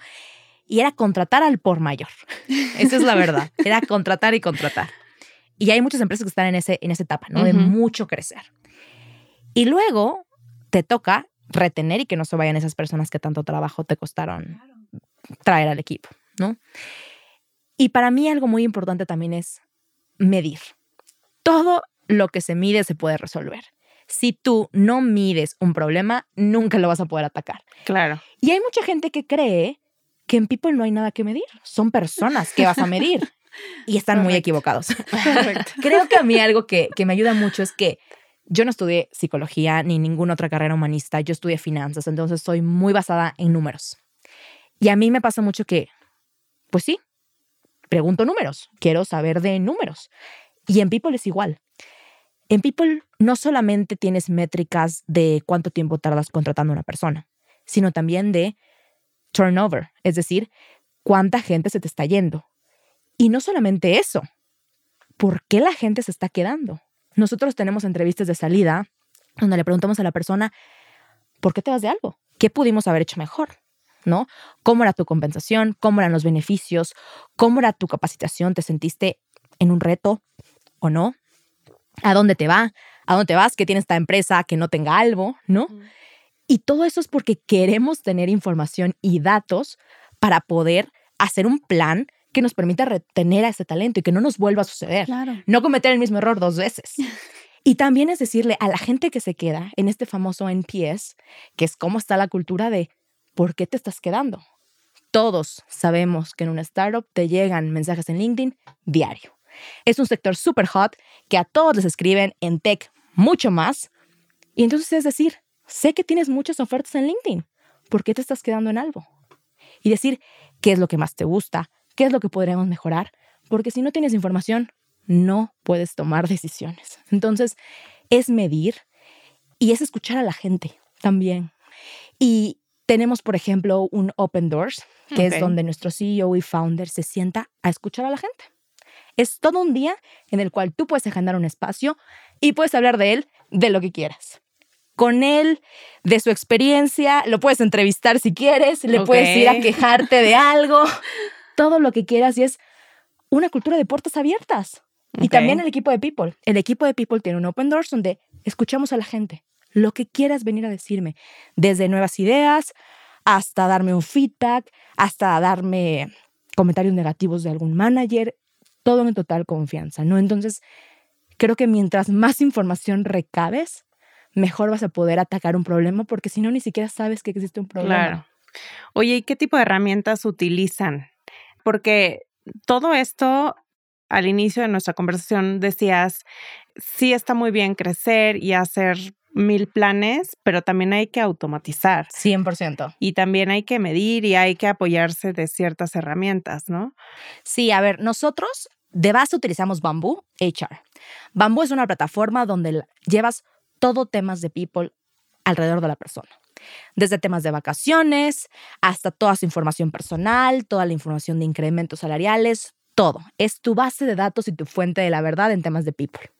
Y era contratar al por mayor. Esa es la verdad. Era contratar y contratar. Y hay muchas empresas que están en, ese, en esa etapa, ¿no? De mucho crecer. Y luego te toca retener y que no se vayan esas personas que tanto trabajo te costaron traer al equipo, ¿no? Y para mí algo muy importante también es medir. Todo lo que se mide se puede resolver. Si tú no mides un problema, nunca lo vas a poder atacar. Claro. Y hay mucha gente que cree que en People no hay nada que medir. Son personas que vas a medir. y están muy equivocados. Creo que a mí algo que, que me ayuda mucho es que yo no estudié psicología ni ninguna otra carrera humanista, yo estudié finanzas, entonces soy muy basada en números. Y a mí me pasa mucho que, pues sí, pregunto números, quiero saber de números. Y en People es igual. En People no solamente tienes métricas de cuánto tiempo tardas contratando a una persona, sino también de turnover, es decir, cuánta gente se te está yendo. Y no solamente eso, ¿por qué la gente se está quedando? Nosotros tenemos entrevistas de salida donde le preguntamos a la persona, ¿por qué te vas de algo? ¿Qué pudimos haber hecho mejor? ¿No? ¿Cómo era tu compensación? ¿Cómo eran los beneficios? ¿Cómo era tu capacitación? ¿Te sentiste en un reto o no? ¿A dónde te va? ¿A dónde te vas? ¿Qué tiene esta empresa que no tenga algo? ¿No? Y todo eso es porque queremos tener información y datos para poder hacer un plan que nos permita retener a ese talento y que no nos vuelva a suceder. No cometer el mismo error dos veces. Y también es decirle a la gente que se queda en este famoso NPS, que es cómo está la cultura de ¿por qué te estás quedando? Todos sabemos que en una startup te llegan mensajes en LinkedIn diario. Es un sector súper hot que a todos les escriben en tech mucho más. Y entonces es decir, sé que tienes muchas ofertas en LinkedIn. ¿Por qué te estás quedando en algo? Y decir qué es lo que más te gusta, qué es lo que podríamos mejorar, porque si no tienes información, no puedes tomar decisiones. Entonces, es medir y es escuchar a la gente también. Y tenemos, por ejemplo, un Open Doors, que es donde nuestro CEO y founder se sienta a escuchar a la gente. Es todo un día en el cual tú puedes agendar un espacio y puedes hablar de él de lo que quieras. Con él, de su experiencia, lo puedes entrevistar si quieres, le puedes ir a quejarte de algo todo lo que quieras y es una cultura de puertas abiertas. Y también el equipo de People. El equipo de People tiene un Open Doors donde escuchamos a la gente. Lo que quieras venir a decirme, desde nuevas ideas hasta darme un feedback, hasta darme comentarios negativos de algún manager, todo en total confianza, ¿no? Entonces, creo que mientras más información recabes, mejor vas a poder atacar un problema, porque si no, ni siquiera sabes que existe un problema. Claro. Oye, ¿y qué tipo de herramientas utilizan porque todo esto al inicio de nuestra conversación decías, sí está muy bien crecer y hacer mil planes, pero también hay que automatizar. 100%. Y también hay que medir y hay que apoyarse de ciertas herramientas, ¿no? Sí, a ver, nosotros de base utilizamos Bamboo HR. Bamboo es una plataforma donde llevas todo temas de people alrededor de la persona desde temas de vacaciones hasta toda su información personal, toda la información de incrementos salariales, todo. Es tu base de datos y tu fuente de la verdad en temas de people.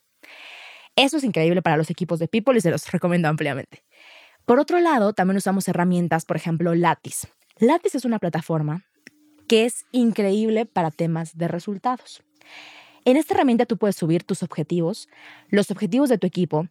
Eso es increíble para los equipos de people y se los recomiendo ampliamente. Por otro lado, también usamos herramientas, por ejemplo, Lattice. Lattice es una plataforma que es increíble para temas de resultados. En esta herramienta tú puedes subir tus objetivos, los objetivos de tu equipo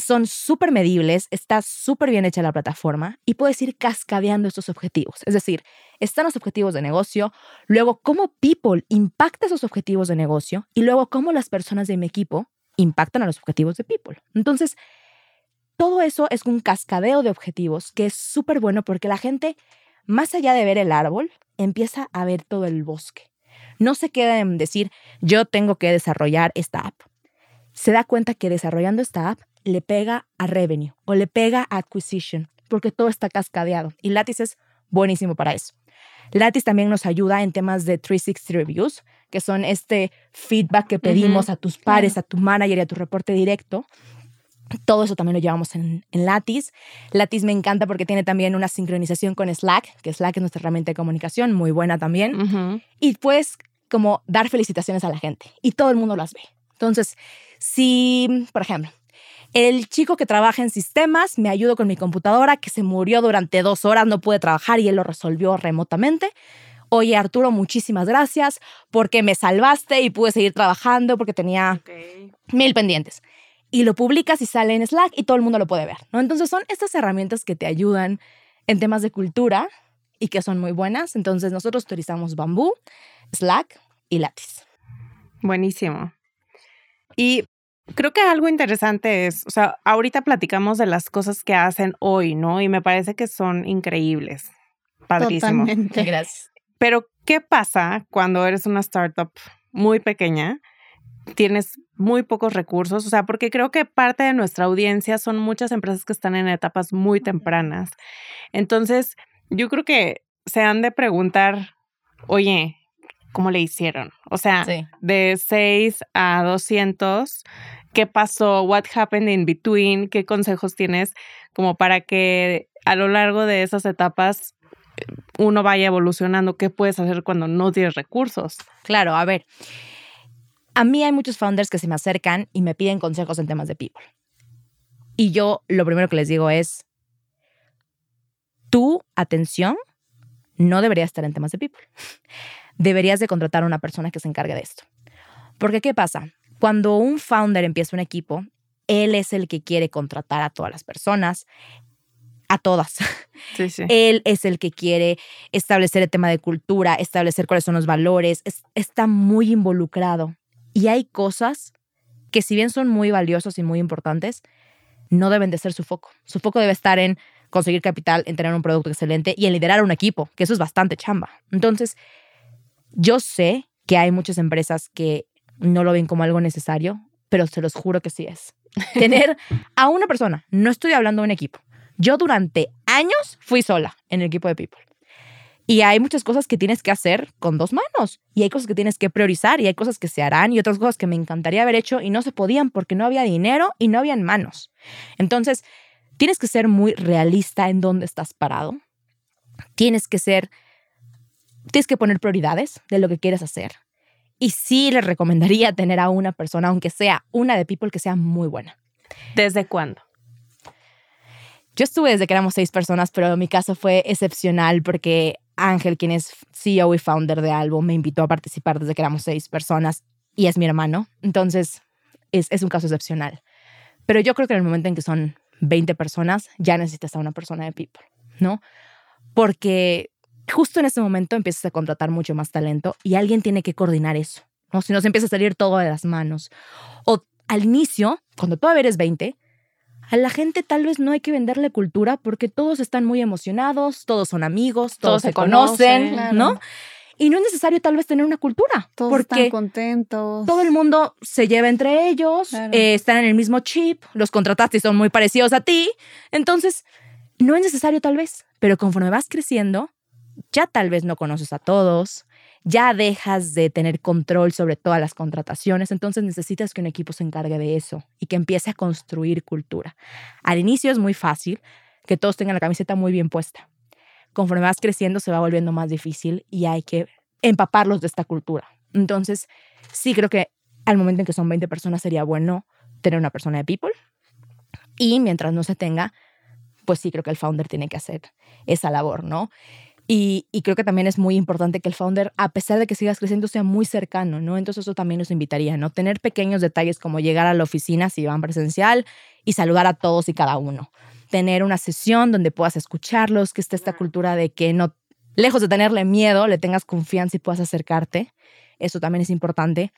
son súper medibles, está súper bien hecha la plataforma y puedes ir cascadeando estos objetivos. Es decir, están los objetivos de negocio, luego cómo People impacta esos objetivos de negocio y luego cómo las personas de mi equipo impactan a los objetivos de People. Entonces, todo eso es un cascadeo de objetivos que es súper bueno porque la gente, más allá de ver el árbol, empieza a ver todo el bosque. No se queda en decir, yo tengo que desarrollar esta app. Se da cuenta que desarrollando esta app le pega a revenue o le pega a acquisition, porque todo está cascadeado. Y Lattice es buenísimo para eso. Lattice también nos ayuda en temas de 360 reviews, que son este feedback que pedimos a tus pares, a tu manager y a tu reporte directo. Todo eso también lo llevamos en, en Lattice. Lattice me encanta porque tiene también una sincronización con Slack, que Slack es nuestra herramienta de comunicación, muy buena también. Y puedes como dar felicitaciones a la gente y todo el mundo las ve. Entonces, si, por ejemplo, el chico que trabaja en sistemas me ayudó con mi computadora que se murió durante dos horas, no pude trabajar y él lo resolvió remotamente. Oye, Arturo, muchísimas gracias porque me salvaste y pude seguir trabajando porque tenía mil pendientes. Y lo publicas y sale en Slack y todo el mundo lo puede ver, ¿no? Entonces son estas herramientas que te ayudan en temas de cultura y que son muy buenas. Entonces nosotros utilizamos Bamboo, Slack y Lattice. Buenísimo. Y Creo que algo interesante es, o sea, ahorita platicamos de las cosas que hacen hoy, ¿no? Y me parece que son increíbles. Padrísimo. Totalmente. Gracias. Pero, ¿qué pasa cuando eres una startup muy pequeña? Tienes muy pocos recursos, o sea, porque creo que parte de nuestra audiencia son muchas empresas que están en etapas muy tempranas. Entonces, yo creo que se han de preguntar, oye, ¿cómo le hicieron? O sea, de 6 a 200, ¿qué pasó? What happened in between? ¿Qué consejos tienes como para que a lo largo de esas etapas eh, uno vaya evolucionando? ¿Qué puedes hacer cuando no tienes recursos? Claro, a ver. A mí hay muchos founders que se me acercan y me piden consejos en temas de people. Y yo lo primero que les digo es, tu atención no debería estar en temas de people deberías de contratar a una persona que se encargue de esto. Porque ¿qué pasa? Cuando un founder empieza un equipo, él es el que quiere contratar a todas las personas, a todas. Él es el que quiere establecer el tema de cultura, establecer cuáles son los valores, está muy involucrado. Y hay cosas que si bien son muy valiosos y muy importantes, no deben de ser su foco. Su foco debe estar en conseguir capital, en tener un producto excelente y en liderar un equipo, que eso es bastante chamba. Entonces, yo sé que hay muchas empresas que no lo ven como algo necesario, pero se los juro que sí es. Tener a una persona, no estoy hablando de un equipo. Yo durante años fui sola en el equipo de People. Y hay muchas cosas que tienes que hacer con dos manos. Y hay cosas que tienes que priorizar y hay cosas que se harán y otras cosas que me encantaría haber hecho y no se podían porque no había dinero y no habían manos. Entonces, tienes que ser muy realista en dónde estás parado. Tienes que ser tienes que poner prioridades de lo que quieres hacer. Y sí le recomendaría tener a una persona, aunque sea una de People, que sea muy buena. ¿Desde cuándo? Yo estuve desde que éramos seis personas, pero mi caso fue excepcional porque Ángel, quien es CEO y founder de Albo, me invitó a participar desde que éramos seis personas y es mi hermano. Entonces, es, es un caso excepcional. Pero yo creo que en el momento en que son 20 personas, ya necesitas a una persona de People, ¿no? Porque justo en ese momento empiezas a contratar mucho más talento y alguien tiene que coordinar eso, ¿no? Si no se empieza a salir todo de las manos. O al inicio, cuando todavía eres 20, a la gente tal vez no hay que venderle cultura porque todos están muy emocionados, todos son amigos, todos, se conocen, ¿no? Y no es necesario tal vez tener una cultura. Todos porque están contentos. Todo el mundo se lleva entre ellos, eh, están en el mismo chip, los contrataste y son muy parecidos a ti. Entonces, no es necesario tal vez, pero conforme vas creciendo, ya tal vez no conoces a todos, ya dejas de tener control sobre todas las contrataciones, entonces necesitas que un equipo se encargue de eso y que empiece a construir cultura. Al inicio es muy fácil que todos tengan la camiseta muy bien puesta. Conforme vas creciendo se va volviendo más difícil y hay que empaparlos de esta cultura. Entonces, sí creo que al momento en que son 20 personas sería bueno tener una persona de people y mientras no se tenga, pues sí creo que el founder tiene que hacer esa labor, ¿no? Y, creo que también es muy importante que el founder, a pesar de que sigas creciendo, sea muy cercano, ¿no? Entonces eso también nos invitaría, ¿no? Tener pequeños detalles como llegar a la oficina si van presencial y saludar a todos y cada uno. Tener una sesión donde puedas escucharlos, que esté esta cultura de que no, lejos de tenerle miedo, le tengas confianza y puedas acercarte. Eso también es importante.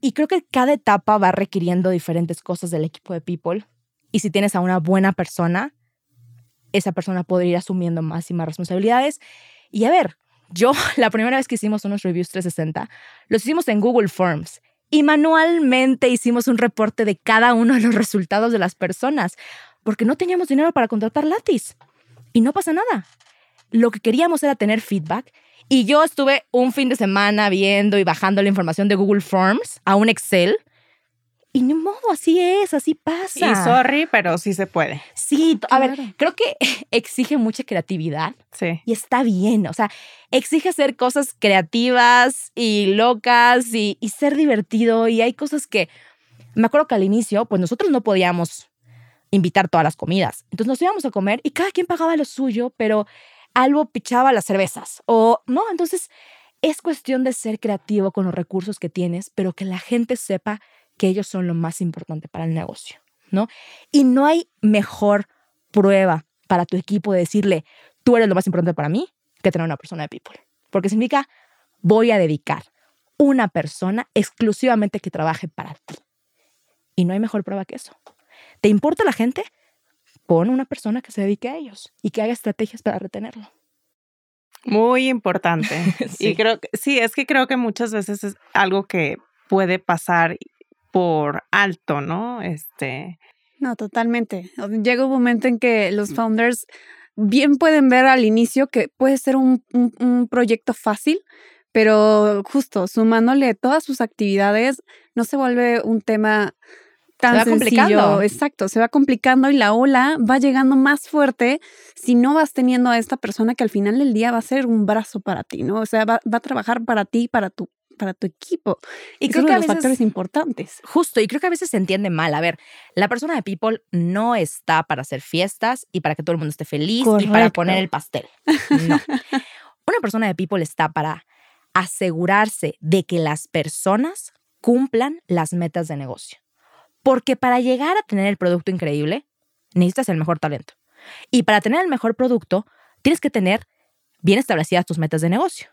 Y creo que cada etapa va requiriendo diferentes cosas del equipo de People Y si tienes a una buena persona, esa persona podría ir asumiendo más y más responsabilidades. Y a ver, yo la primera vez que hicimos unos reviews 360, los hicimos en Google Forms y manualmente hicimos un reporte de cada uno de los resultados de las personas, porque no teníamos dinero para contratar Latis. Y no pasa nada. Lo que queríamos era tener feedback y yo estuve un fin de semana viendo y bajando la información de Google Forms a un Excel. Y ni modo, así es, así pasa. Y sorry, pero sí se puede. Sí, a ver, creo que exige mucha creatividad. Sí. Y está bien, o sea, exige hacer cosas creativas y locas y, y ser divertido. Y hay cosas que, me acuerdo que al inicio, pues nosotros no podíamos invitar todas las comidas. Entonces nos íbamos a comer y cada quien pagaba lo suyo, pero algo pichaba las cervezas o no. Entonces es cuestión de ser creativo con los recursos que tienes, pero que la gente sepa que ellos son lo más importante para el negocio, ¿no? Y no hay mejor prueba para tu equipo de decirle, tú eres lo más importante para mí, que tener una persona de people. Porque significa, voy a dedicar una persona exclusivamente que trabaje para ti. Y no hay mejor prueba que eso. ¿Te importa la gente? Pon una persona que se dedique a ellos y que haga estrategias para retenerlo. Muy importante. sí. Y creo que sí, es que creo que muchas veces es algo que puede pasar por alto, ¿no? Este. No, totalmente. Llega un momento en que los founders bien pueden ver al inicio que puede ser un, un, un proyecto fácil, pero justo sumándole todas sus actividades, no se vuelve un tema tan se va sencillo. complicando. Exacto, se va complicando y la ola va llegando más fuerte si no vas teniendo a esta persona que al final del día va a ser un brazo para ti, ¿no? O sea, va, va a trabajar para ti, para tu para tu equipo. Y es creo uno que de a los veces- factores importantes. Justo, y creo que a veces se entiende mal. A ver, la persona de People no está para hacer fiestas y para que todo el mundo esté feliz y para poner el pastel. No. Una persona de People está para asegurarse de que las personas cumplan las metas de negocio. Porque para llegar a tener el producto increíble, necesitas el mejor talento. Y para tener el mejor producto, tienes que tener bien establecidas tus metas de negocio.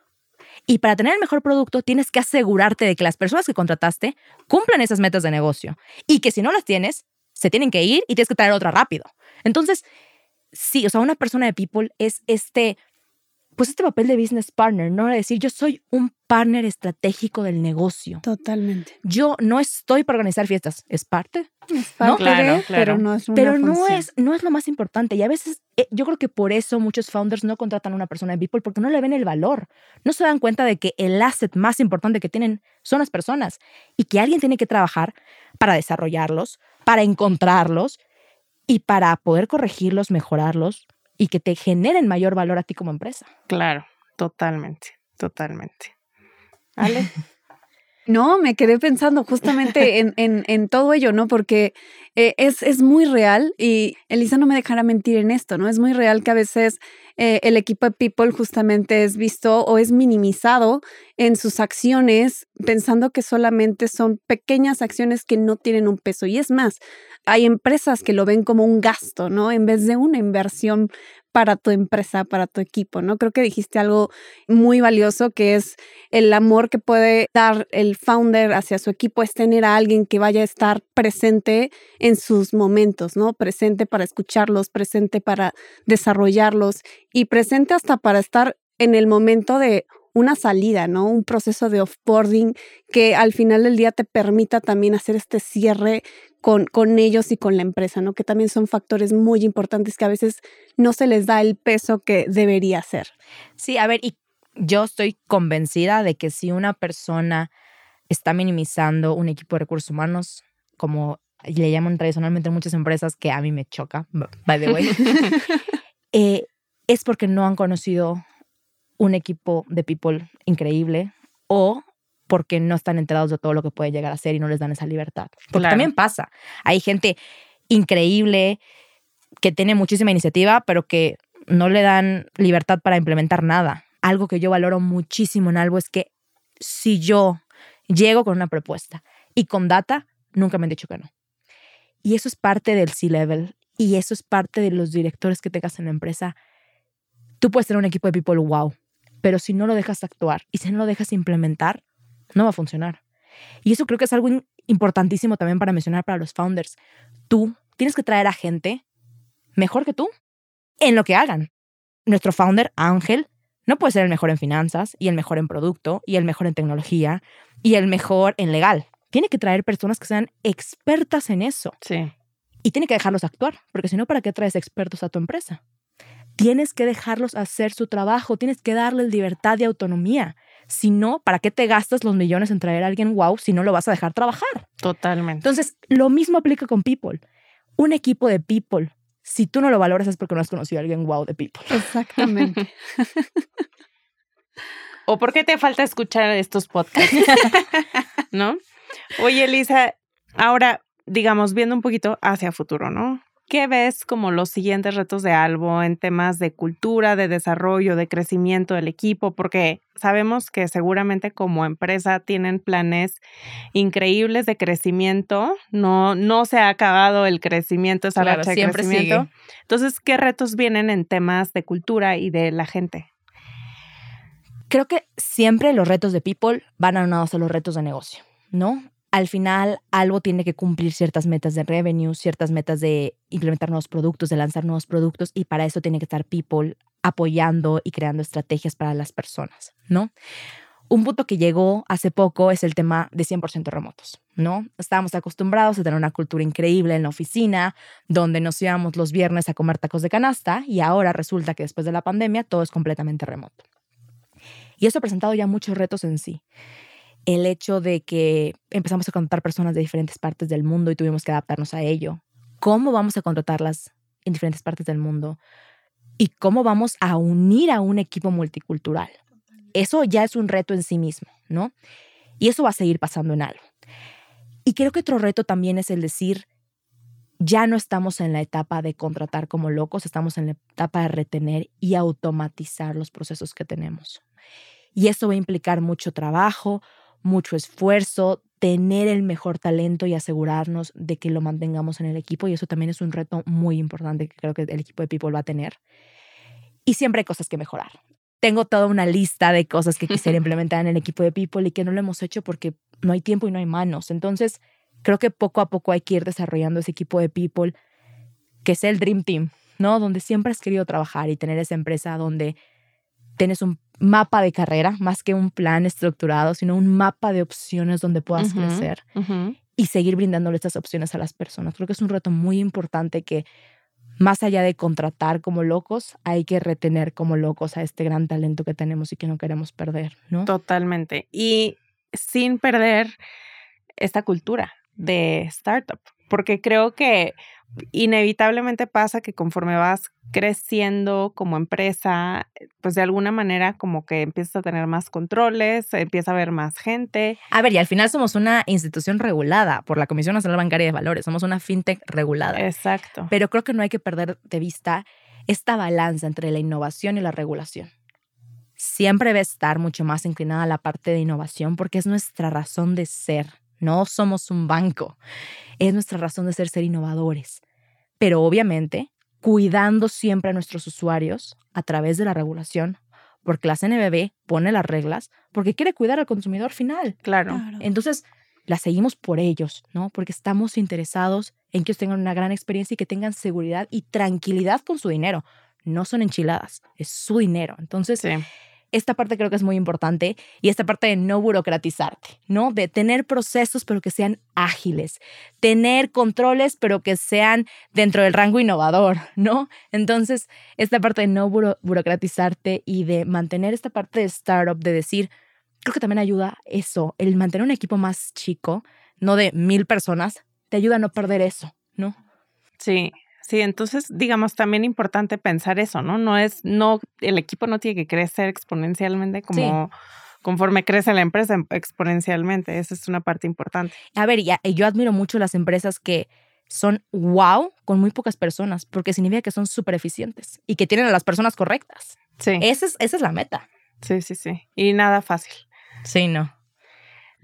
Y para tener el mejor producto, tienes que asegurarte de que las personas que contrataste cumplan esas metas de negocio. Y que si no las tienes, se tienen que ir y tienes que traer otra rápido. Entonces, sí, o sea, una persona de people es este, pues este papel de business partner, no de decir yo soy un partner estratégico del negocio. Totalmente. Yo no estoy para organizar fiestas, es parte, Es parte Claro, de, claro. pero no es una pero no es, no es lo más importante. Y a veces eh, yo creo que por eso muchos founders no contratan a una persona de people porque no le ven el valor. No se dan cuenta de que el asset más importante que tienen son las personas y que alguien tiene que trabajar para desarrollarlos, para encontrarlos y para poder corregirlos, mejorarlos y que te generen mayor valor a ti como empresa. Claro, totalmente, totalmente. Ale. No, me quedé pensando justamente en, en, en todo ello, ¿no? Porque eh, es, es muy real y Elisa no me dejará mentir en esto, ¿no? Es muy real que a veces eh, el equipo de People justamente es visto o es minimizado en sus acciones pensando que solamente son pequeñas acciones que no tienen un peso. Y es más, hay empresas que lo ven como un gasto, ¿no? En vez de una inversión para tu empresa, para tu equipo, ¿no? Creo que dijiste algo muy valioso que es el amor que puede dar el founder hacia su equipo es tener a alguien que vaya a estar presente en sus momentos, ¿no? Presente para escucharlos, presente para desarrollarlos y presente hasta para estar en el momento de una salida, ¿no? Un proceso de offboarding que al final del día te permita también hacer este cierre con, con ellos y con la empresa, ¿no? Que también son factores muy importantes que a veces no se les da el peso que debería ser. Sí, a ver, y yo estoy convencida de que si una persona está minimizando un equipo de recursos humanos, como le llaman tradicionalmente en muchas empresas, que a mí me choca, by the way, eh, es porque no han conocido un equipo de people increíble o porque no están enterados de todo lo que puede llegar a ser y no les dan esa libertad. Porque Claro. también pasa. Hay gente increíble que tiene muchísima iniciativa, pero que no le dan libertad para implementar nada. Algo que yo valoro muchísimo en algo es que si yo llego con una propuesta y con data, nunca me han dicho que no. Y eso es parte del C-Level y eso es parte de los directores que tengas en la empresa. Tú puedes tener un equipo de people wow, pero si no lo dejas actuar y si no lo dejas implementar, no va a funcionar. Y eso creo que es algo importantísimo también para mencionar para los founders. Tú tienes que traer a gente mejor que tú en lo que hagan. Nuestro founder, Ángel, no puede ser el mejor en finanzas y el mejor en producto y el mejor en tecnología y el mejor en legal. Tiene que traer personas que sean expertas en eso. Sí. Y tiene que dejarlos actuar, porque si no, ¿para qué traes expertos a tu empresa? Tienes que dejarlos hacer su trabajo, tienes que darles libertad y autonomía. Si no, ¿para qué te gastas los millones en traer a alguien wow si no lo vas a dejar trabajar? Totalmente. Entonces, lo mismo aplica con People. Un equipo de People, si tú no lo valoras es porque no has conocido a alguien wow de People. Exactamente. ¿O por qué te falta escuchar estos podcasts? ¿No? Oye, Elisa, ahora, digamos, viendo un poquito hacia futuro, ¿no? ¿Qué ves como los siguientes retos de Albo en temas de cultura, de desarrollo, de crecimiento del equipo? Porque sabemos que seguramente como empresa tienen planes increíbles de crecimiento. No, no se ha acabado el crecimiento, esa Claro, racha de siempre crecimiento. sigue. Entonces, ¿qué retos vienen en temas de cultura y de la gente? Creo que siempre los retos de People van aunados a los retos de negocio, ¿no? Al final, algo tiene que cumplir ciertas metas de revenue, ciertas metas de implementar nuevos productos, de lanzar nuevos productos, y para eso tiene que estar People apoyando y creando estrategias para las personas, ¿no? Un punto que llegó hace poco es el tema de 100% remotos, ¿no? Estábamos acostumbrados a tener una cultura increíble en la oficina, donde nos íbamos los viernes a comer tacos de canasta, y ahora resulta que después de la pandemia todo es completamente remoto. Y eso ha presentado ya muchos retos en sí. El hecho de que empezamos a contratar personas de diferentes partes del mundo y tuvimos que adaptarnos a ello. ¿Cómo vamos a contratarlas en diferentes partes del mundo? ¿Y cómo vamos a unir a un equipo multicultural? Eso ya es un reto en sí mismo, ¿no? Y eso va a seguir pasando en algo. Y creo que otro reto también es el decir, ya no estamos en la etapa de contratar como locos, estamos en la etapa de retener y automatizar los procesos que tenemos. Y eso va a implicar mucho trabajo, mucho esfuerzo, tener el mejor talento y asegurarnos de que lo mantengamos en el equipo. Y eso también es un reto muy importante que creo que el equipo de People va a tener. Y siempre hay cosas que mejorar. Tengo toda una lista de cosas que quisiera implementar en el equipo de People y que no lo hemos hecho porque no hay tiempo y no hay manos. Entonces, creo que poco a poco hay que ir desarrollando ese equipo de People que sea el Dream Team, ¿no? Donde siempre has querido trabajar y tener esa empresa donde tienes un mapa de carrera, más que un plan estructurado, sino un mapa de opciones donde puedas crecer y seguir brindándole estas opciones a las personas. Creo que es un reto muy importante que más allá de contratar como locos, hay que retener como locos a este gran talento que tenemos y que no queremos perder, ¿no? Totalmente. Y sin perder esta cultura de startup, porque creo que inevitablemente pasa que conforme vas creciendo como empresa, pues de alguna manera como que empiezas a tener más controles, empieza a haber más gente. A ver, y al final somos una institución regulada por la Comisión Nacional Bancaria de Valores, somos una fintech regulada. Exacto. Pero creo que no hay que perder de vista esta balanza entre la innovación y la regulación. Siempre va a estar mucho más inclinada a la parte de innovación porque es nuestra razón de ser. No somos un banco. Es nuestra razón de ser ser innovadores. Pero obviamente, cuidando siempre a nuestros usuarios a través de la regulación, porque la CNBB pone las reglas porque quiere cuidar al consumidor final. Claro. Entonces, la seguimos por ellos, ¿no? Porque estamos interesados en que ellos tengan una gran experiencia y que tengan seguridad y tranquilidad con su dinero. No son enchiladas, es su dinero. Entonces, Sí. Esta parte creo que es muy importante y esta parte de no burocratizarte, ¿no? De tener procesos pero que sean ágiles, tener controles pero que sean dentro del rango innovador, ¿no? Entonces, esta parte de no buro- burocratizarte y de mantener esta parte de startup, de decir, creo que también ayuda eso, el mantener un equipo más chico, no de mil personas, te ayuda a no perder eso, ¿no? Sí, sí, entonces digamos también importante pensar eso, ¿no? No es, no, el equipo no tiene que crecer exponencialmente como conforme crece la empresa em- exponencialmente. Esa es una parte importante. A ver, ya, yo admiro mucho las empresas que son wow con muy pocas personas, porque significa que son súper eficientes y que tienen a las personas correctas. Sí, Esa es, esa es la meta. sí, sí, sí. Y nada fácil. Sí, no.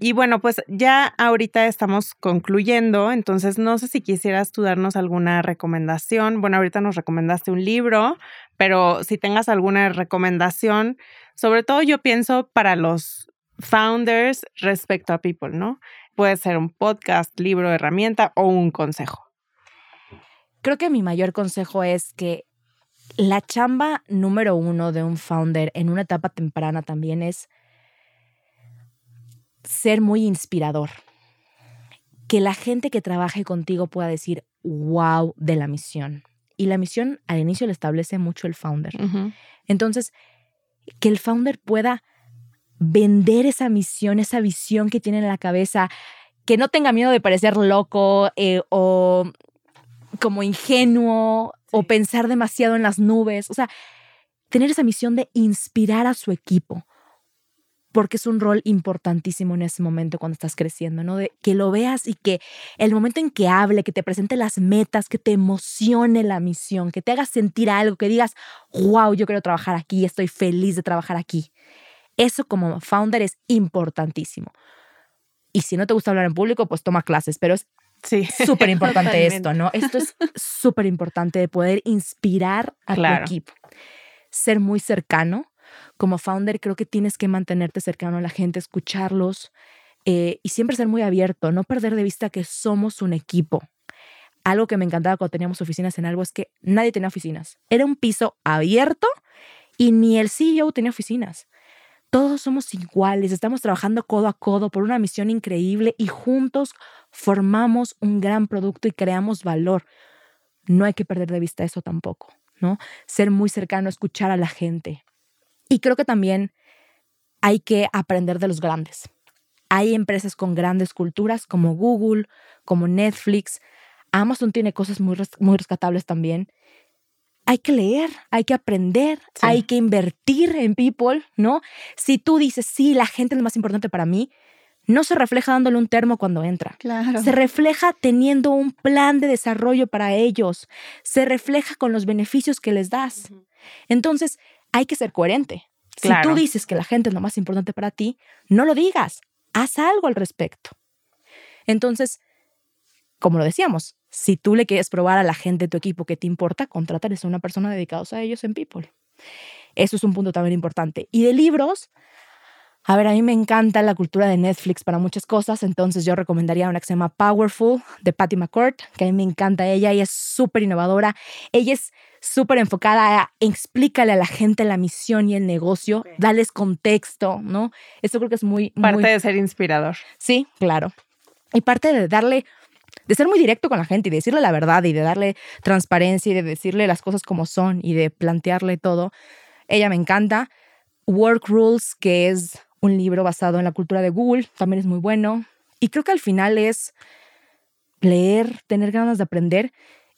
Y bueno, pues ya ahorita estamos concluyendo, entonces no sé si quisieras tú darnos alguna recomendación. Bueno, ahorita nos recomendaste un libro, pero si tengas alguna recomendación, sobre todo yo pienso para los founders respecto a people, ¿no? Puede ser un podcast, libro, herramienta o un consejo. creo que mi mayor consejo es que la chamba número uno de un founder en una etapa temprana también es ser muy inspirador. Que la gente que trabaje contigo pueda decir, wow, de la misión. Y la misión al inicio le establece mucho el founder. Entonces, que el founder pueda vender esa misión, esa visión que tiene en la cabeza, que no tenga miedo de parecer loco eh, o como ingenuo o pensar demasiado en las nubes. O sea, tener esa misión de inspirar a su equipo, porque es un rol importantísimo en ese momento cuando estás creciendo, ¿no? De que lo veas y que el momento en que hable, que te presente las metas, que te emocione la misión, que te haga sentir algo, que digas, wow, yo quiero trabajar aquí, estoy feliz de trabajar aquí. Eso como founder es importantísimo. Y si no te gusta hablar en público, pues toma clases, pero es Sí. súper importante esto, ¿no? Esto es súper importante de poder inspirar a tu equipo. Ser muy cercano. Como founder, creo que tienes que mantenerte cercano a la gente, escucharlos eh, y siempre ser muy abierto, no perder de vista que somos un equipo. Algo que me encantaba cuando teníamos oficinas en algo es que nadie tenía oficinas. Era un piso abierto y ni el CEO tenía oficinas todos somos iguales, estamos trabajando codo a codo por una misión increíble y juntos formamos un gran producto y creamos valor. No hay que perder de vista eso tampoco, ¿no? Ser muy cercano, escuchar a la gente. Y creo que también hay que aprender de los grandes. Hay empresas con grandes culturas como Google, como Netflix. Amazon tiene cosas muy, muy rescatables también hay que leer, hay que aprender, hay que invertir en people, ¿no? Si tú dices, sí, la gente es lo más importante para mí, no se refleja dándole un termo cuando entra. Claro. Se refleja teniendo un plan de desarrollo para ellos. Se refleja con los beneficios que les das. Entonces, hay que ser coherente. Si tú dices que la gente es lo más importante para ti, no lo digas. Haz algo al respecto. Entonces, como lo decíamos, si tú le quieres probar a la gente de tu equipo que te importa, contrátales a una persona dedicada a ellos en People. Eso es un punto también importante. Y de libros, a ver, a mí me encanta la cultura de Netflix para muchas cosas, entonces yo recomendaría una que se llama Powerful de Patty McCourt, que a mí me encanta ella, ella es súper innovadora, ella es súper enfocada a explícale a la gente la misión y el negocio, dales contexto, ¿no? Eso creo que es muy... Parte de ser inspirador. Sí, claro. Y parte de darle de ser muy directo con la gente y de decirle la verdad y de darle transparencia y de decirle las cosas como son y de plantearle todo. Ella me encanta. Work Rules, que es un libro basado en la cultura de Google, también es muy bueno. Y creo que al final es leer, tener ganas de aprender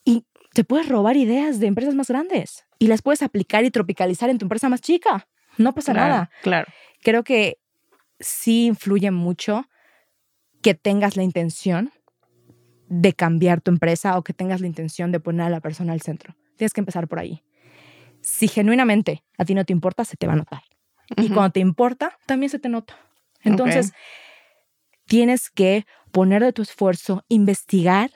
y te puedes robar ideas de empresas más grandes y las puedes aplicar y tropicalizar en tu empresa más chica. No pasa nada. Claro. Creo que sí influye mucho que tengas la intención de cambiar tu empresa o que tengas la intención de poner a la persona al centro. Tienes que empezar por ahí. Si genuinamente a ti no te importa, se te va a notar. Y cuando te importa, también se te nota. Entonces, tienes que poner de tu esfuerzo, investigar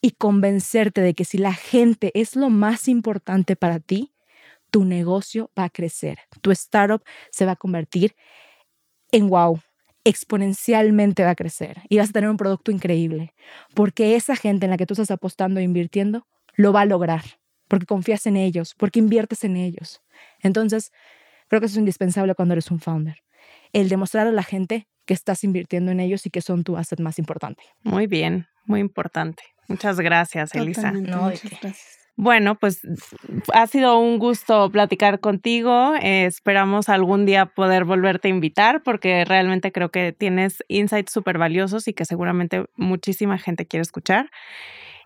y convencerte de que si la gente es lo más importante para ti, tu negocio va a crecer. Tu startup se va a convertir en wow, exponencialmente va a crecer y vas a tener un producto increíble, porque esa gente en la que tú estás apostando e invirtiendo lo va a lograr, porque confías en ellos, porque inviertes en ellos. Entonces, creo que eso es indispensable cuando eres un founder, el demostrar a la gente que estás invirtiendo en ellos y que son tu asset más importante. Muy bien, muy importante. Muchas gracias, Elisa. No, muchas gracias. Bueno, pues ha sido un gusto platicar contigo. esperamos algún día poder volverte a invitar porque realmente creo que tienes insights súper valiosos y que seguramente muchísima gente quiere escuchar.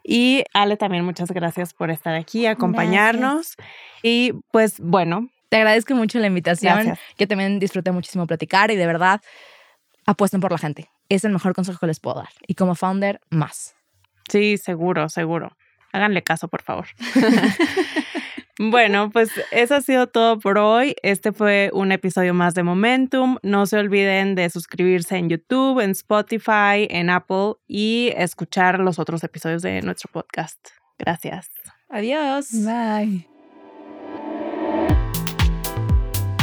Y Ale, también muchas gracias por estar aquí, acompañarnos. Y pues bueno. Te agradezco mucho la invitación. Yo también disfruté muchísimo platicar y de verdad apuesten por la gente. Es el mejor consejo que les puedo dar. Y como founder, más. Sí, seguro, seguro. Háganle caso, por favor. Bueno, pues eso ha sido todo por hoy. Este fue un episodio más de Momentum. No se olviden de suscribirse en YouTube, en Spotify, en Apple y escuchar los otros episodios de nuestro podcast. Gracias. Adiós. Bye.